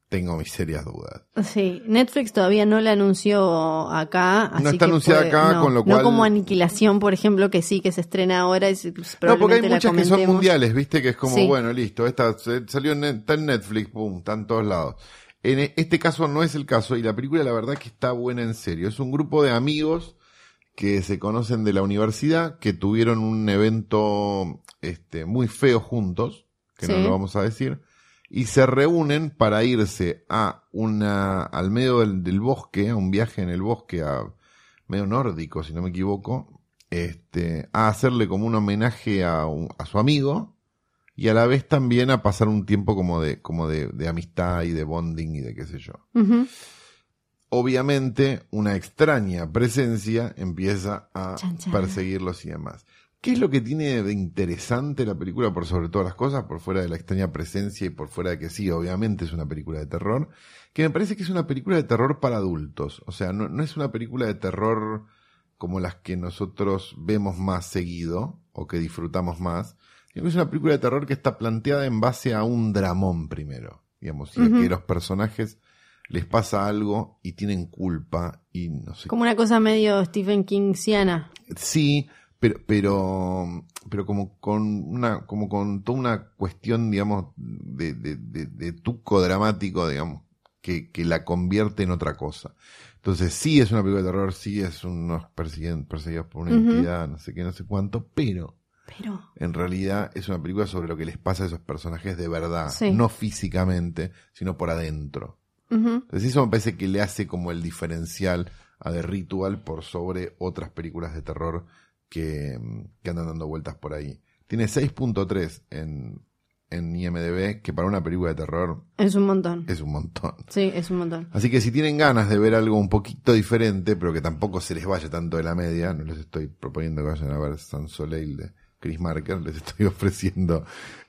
Speaker 2: tengo mis serias dudas.
Speaker 1: Sí, Netflix todavía no la anunció acá. Así
Speaker 2: está
Speaker 1: que
Speaker 2: anunciada
Speaker 1: puede-
Speaker 2: acá,
Speaker 1: no,
Speaker 2: con lo
Speaker 1: No
Speaker 2: cual-
Speaker 1: como Aniquilación, por ejemplo, que sí, que se estrena ahora. y
Speaker 2: No, porque hay
Speaker 1: la
Speaker 2: muchas que son mundiales, ¿viste? Que es como,
Speaker 1: Sí.
Speaker 2: bueno, listo, esta salió en, net- está en Netflix, pum, está en todos lados. En e- este caso no es el caso y la película la verdad que está buena en serio. Es un grupo de amigos que se conocen de la universidad, que tuvieron un evento este, muy feo juntos, que no lo vamos a decir, y se reúnen para irse a una, al medio del, del bosque, a un viaje en el bosque, a medio nórdico, si no me equivoco, este, a hacerle como un homenaje a, su amigo y a la vez también a pasar un tiempo como de, como de, de amistad y de bonding y de qué sé yo. Obviamente, una extraña presencia empieza a
Speaker 1: Chan, chan.
Speaker 2: perseguirlos y demás. ¿Qué es lo que tiene de interesante la película por sobre todas las cosas, por fuera de la extraña presencia y por fuera de que sí, obviamente es una película de terror? Que me parece que es una película de terror para adultos. O sea, no, no es una película de terror como las que nosotros vemos más seguido o que disfrutamos más, sino que es una película de terror que está planteada en base a un dramón primero, digamos, y
Speaker 1: Ujú.
Speaker 2: que los personajes les pasa algo y tienen culpa y no sé
Speaker 1: Como una cosa medio Stephen Kingsiana.
Speaker 2: Sí, pero, pero, pero como con una, como con toda una cuestión, digamos, de, de, de, de tuco dramático, digamos, que, que la convierte en otra cosa. Entonces, sí es una película de terror, sí es unos perseguidos por una
Speaker 1: Ujú.
Speaker 2: entidad, no sé qué, no sé cuánto, pero
Speaker 1: Pero.
Speaker 2: en realidad es una película sobre lo que les pasa a esos personajes de verdad,
Speaker 1: Sí.
Speaker 2: no físicamente, sino por adentro. Entonces eso me parece que le hace como el diferencial a The Ritual por sobre otras películas de terror que, que andan dando vueltas por ahí. Tiene 6.3 en, en IMDB, que para una película de terror
Speaker 1: Es un montón.
Speaker 2: es un montón.
Speaker 1: Sí, es un montón.
Speaker 2: Así que si tienen ganas de ver algo un poquito diferente, pero que tampoco se les vaya tanto de la media, no les estoy proponiendo que vayan a ver San Soleil de Chris Marker, les estoy ofreciendo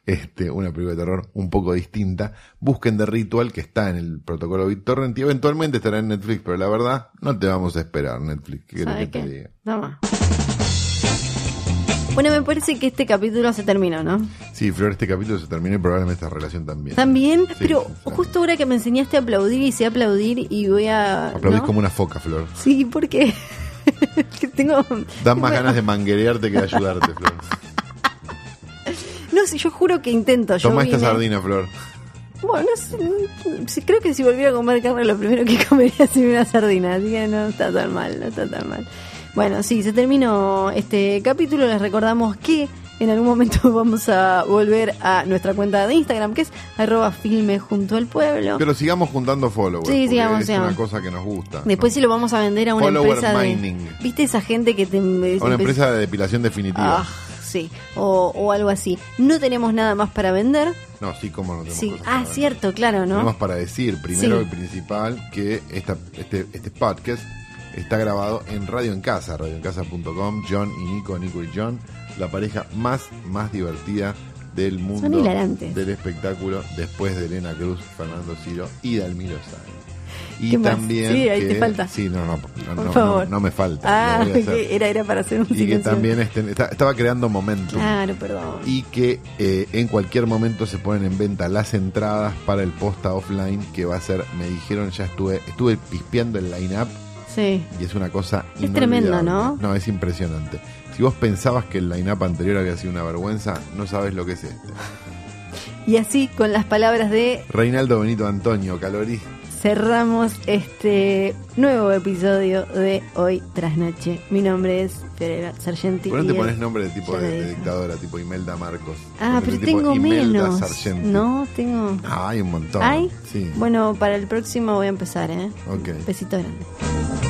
Speaker 2: este, una película de terror un poco distinta. Busquen The Ritual, que está en el protocolo BitTorrent y eventualmente estará en Netflix, pero la verdad, no te vamos a esperar, Netflix. ¿Qué querés
Speaker 1: ¿Sabes
Speaker 2: que te
Speaker 1: qué?
Speaker 2: diga?
Speaker 1: Toma. Bueno, me parece que este capítulo se terminó, ¿no?
Speaker 2: Sí, Flor, este capítulo se terminó y probablemente esta relación también.
Speaker 1: También,
Speaker 2: Sí,
Speaker 1: pero
Speaker 2: sí,
Speaker 1: justo ahora que me enseñaste a aplaudir y sé aplaudir y voy a...
Speaker 2: Aplaudís
Speaker 1: ¿no?
Speaker 2: como una foca, Flor.
Speaker 1: Sí, porque que tengo...
Speaker 2: Dan más ganas de manguerearte que de ayudarte, Flor.
Speaker 1: No yo juro que intento. Yo
Speaker 2: Toma esta
Speaker 1: vine-
Speaker 2: sardina, Flor.
Speaker 1: Bueno, no sé, creo que si volviera a comer carne lo primero que comería sería una sardina, así que no está tan mal, no está tan mal. Bueno, sí, se terminó este capítulo, les recordamos que en algún momento vamos a volver a nuestra cuenta de Instagram, que es arroba filme junto al pueblo.
Speaker 2: Pero sigamos juntando followers.
Speaker 1: Sí, sigamos,
Speaker 2: es
Speaker 1: sigamos.
Speaker 2: una cosa que nos gusta.
Speaker 1: Después si lo vamos a vender a una
Speaker 2: Follower
Speaker 1: empresa de...
Speaker 2: mining.
Speaker 1: ¿Viste esa gente que te...
Speaker 2: A una empresa de depilación definitiva.
Speaker 1: Ah, sí, o, o algo así. No tenemos nada más para vender.
Speaker 2: No, sí, como no tenemos
Speaker 1: Sí,
Speaker 2: cosas
Speaker 1: ah,
Speaker 2: para
Speaker 1: cierto, claro, ¿no?
Speaker 2: Tenemos para decir, primero
Speaker 1: Sí.
Speaker 2: y principal, que esta, este, este podcast está grabado en Radio en Casa, radioencasa.com, John y Nico, Nico y John, la pareja más, más divertida del mundo del espectáculo, después de Elena Cruz, Fernando Ciro y Dalmiro Sáenz. Y también
Speaker 1: Sí, ahí
Speaker 2: que-
Speaker 1: te falta.
Speaker 2: Sí, no, no, no,
Speaker 1: Por
Speaker 2: no,
Speaker 1: favor.
Speaker 2: no, no me falta.
Speaker 1: Ah, que era, era para hacer un
Speaker 2: y que también este, está- estaba creando momentum.
Speaker 1: Claro, perdón.
Speaker 2: Y que eh, en cualquier momento se ponen en venta las entradas para el posta offline que va a ser, me dijeron, ya estuve, estuve pispeando el line-up
Speaker 1: Sí.
Speaker 2: y es una cosa
Speaker 1: Es tremendo,
Speaker 2: inolvidable.
Speaker 1: ¿no?
Speaker 2: No, es impresionante. Si vos pensabas que el line-up anterior había sido una vergüenza, no sabes lo que es este.
Speaker 1: Y así, con las palabras de
Speaker 2: Reinaldo Benito Antonio, Calorí.
Speaker 1: Cerramos este nuevo episodio de Hoy tras Noche. Mi nombre es Pereira Sargenti.
Speaker 2: ¿Por qué no te pones nombre de tipo de, de dictadora, tipo Imelda Marcos?
Speaker 1: Ah, pero tengo
Speaker 2: Imelda
Speaker 1: menos.
Speaker 2: Sargenti.
Speaker 1: No, tengo.
Speaker 2: Ah, hay un montón.
Speaker 1: ¿Hay?
Speaker 2: Sí.
Speaker 1: Bueno, para el próximo voy a empezar, ¿eh?
Speaker 2: Ok.
Speaker 1: Besito grande.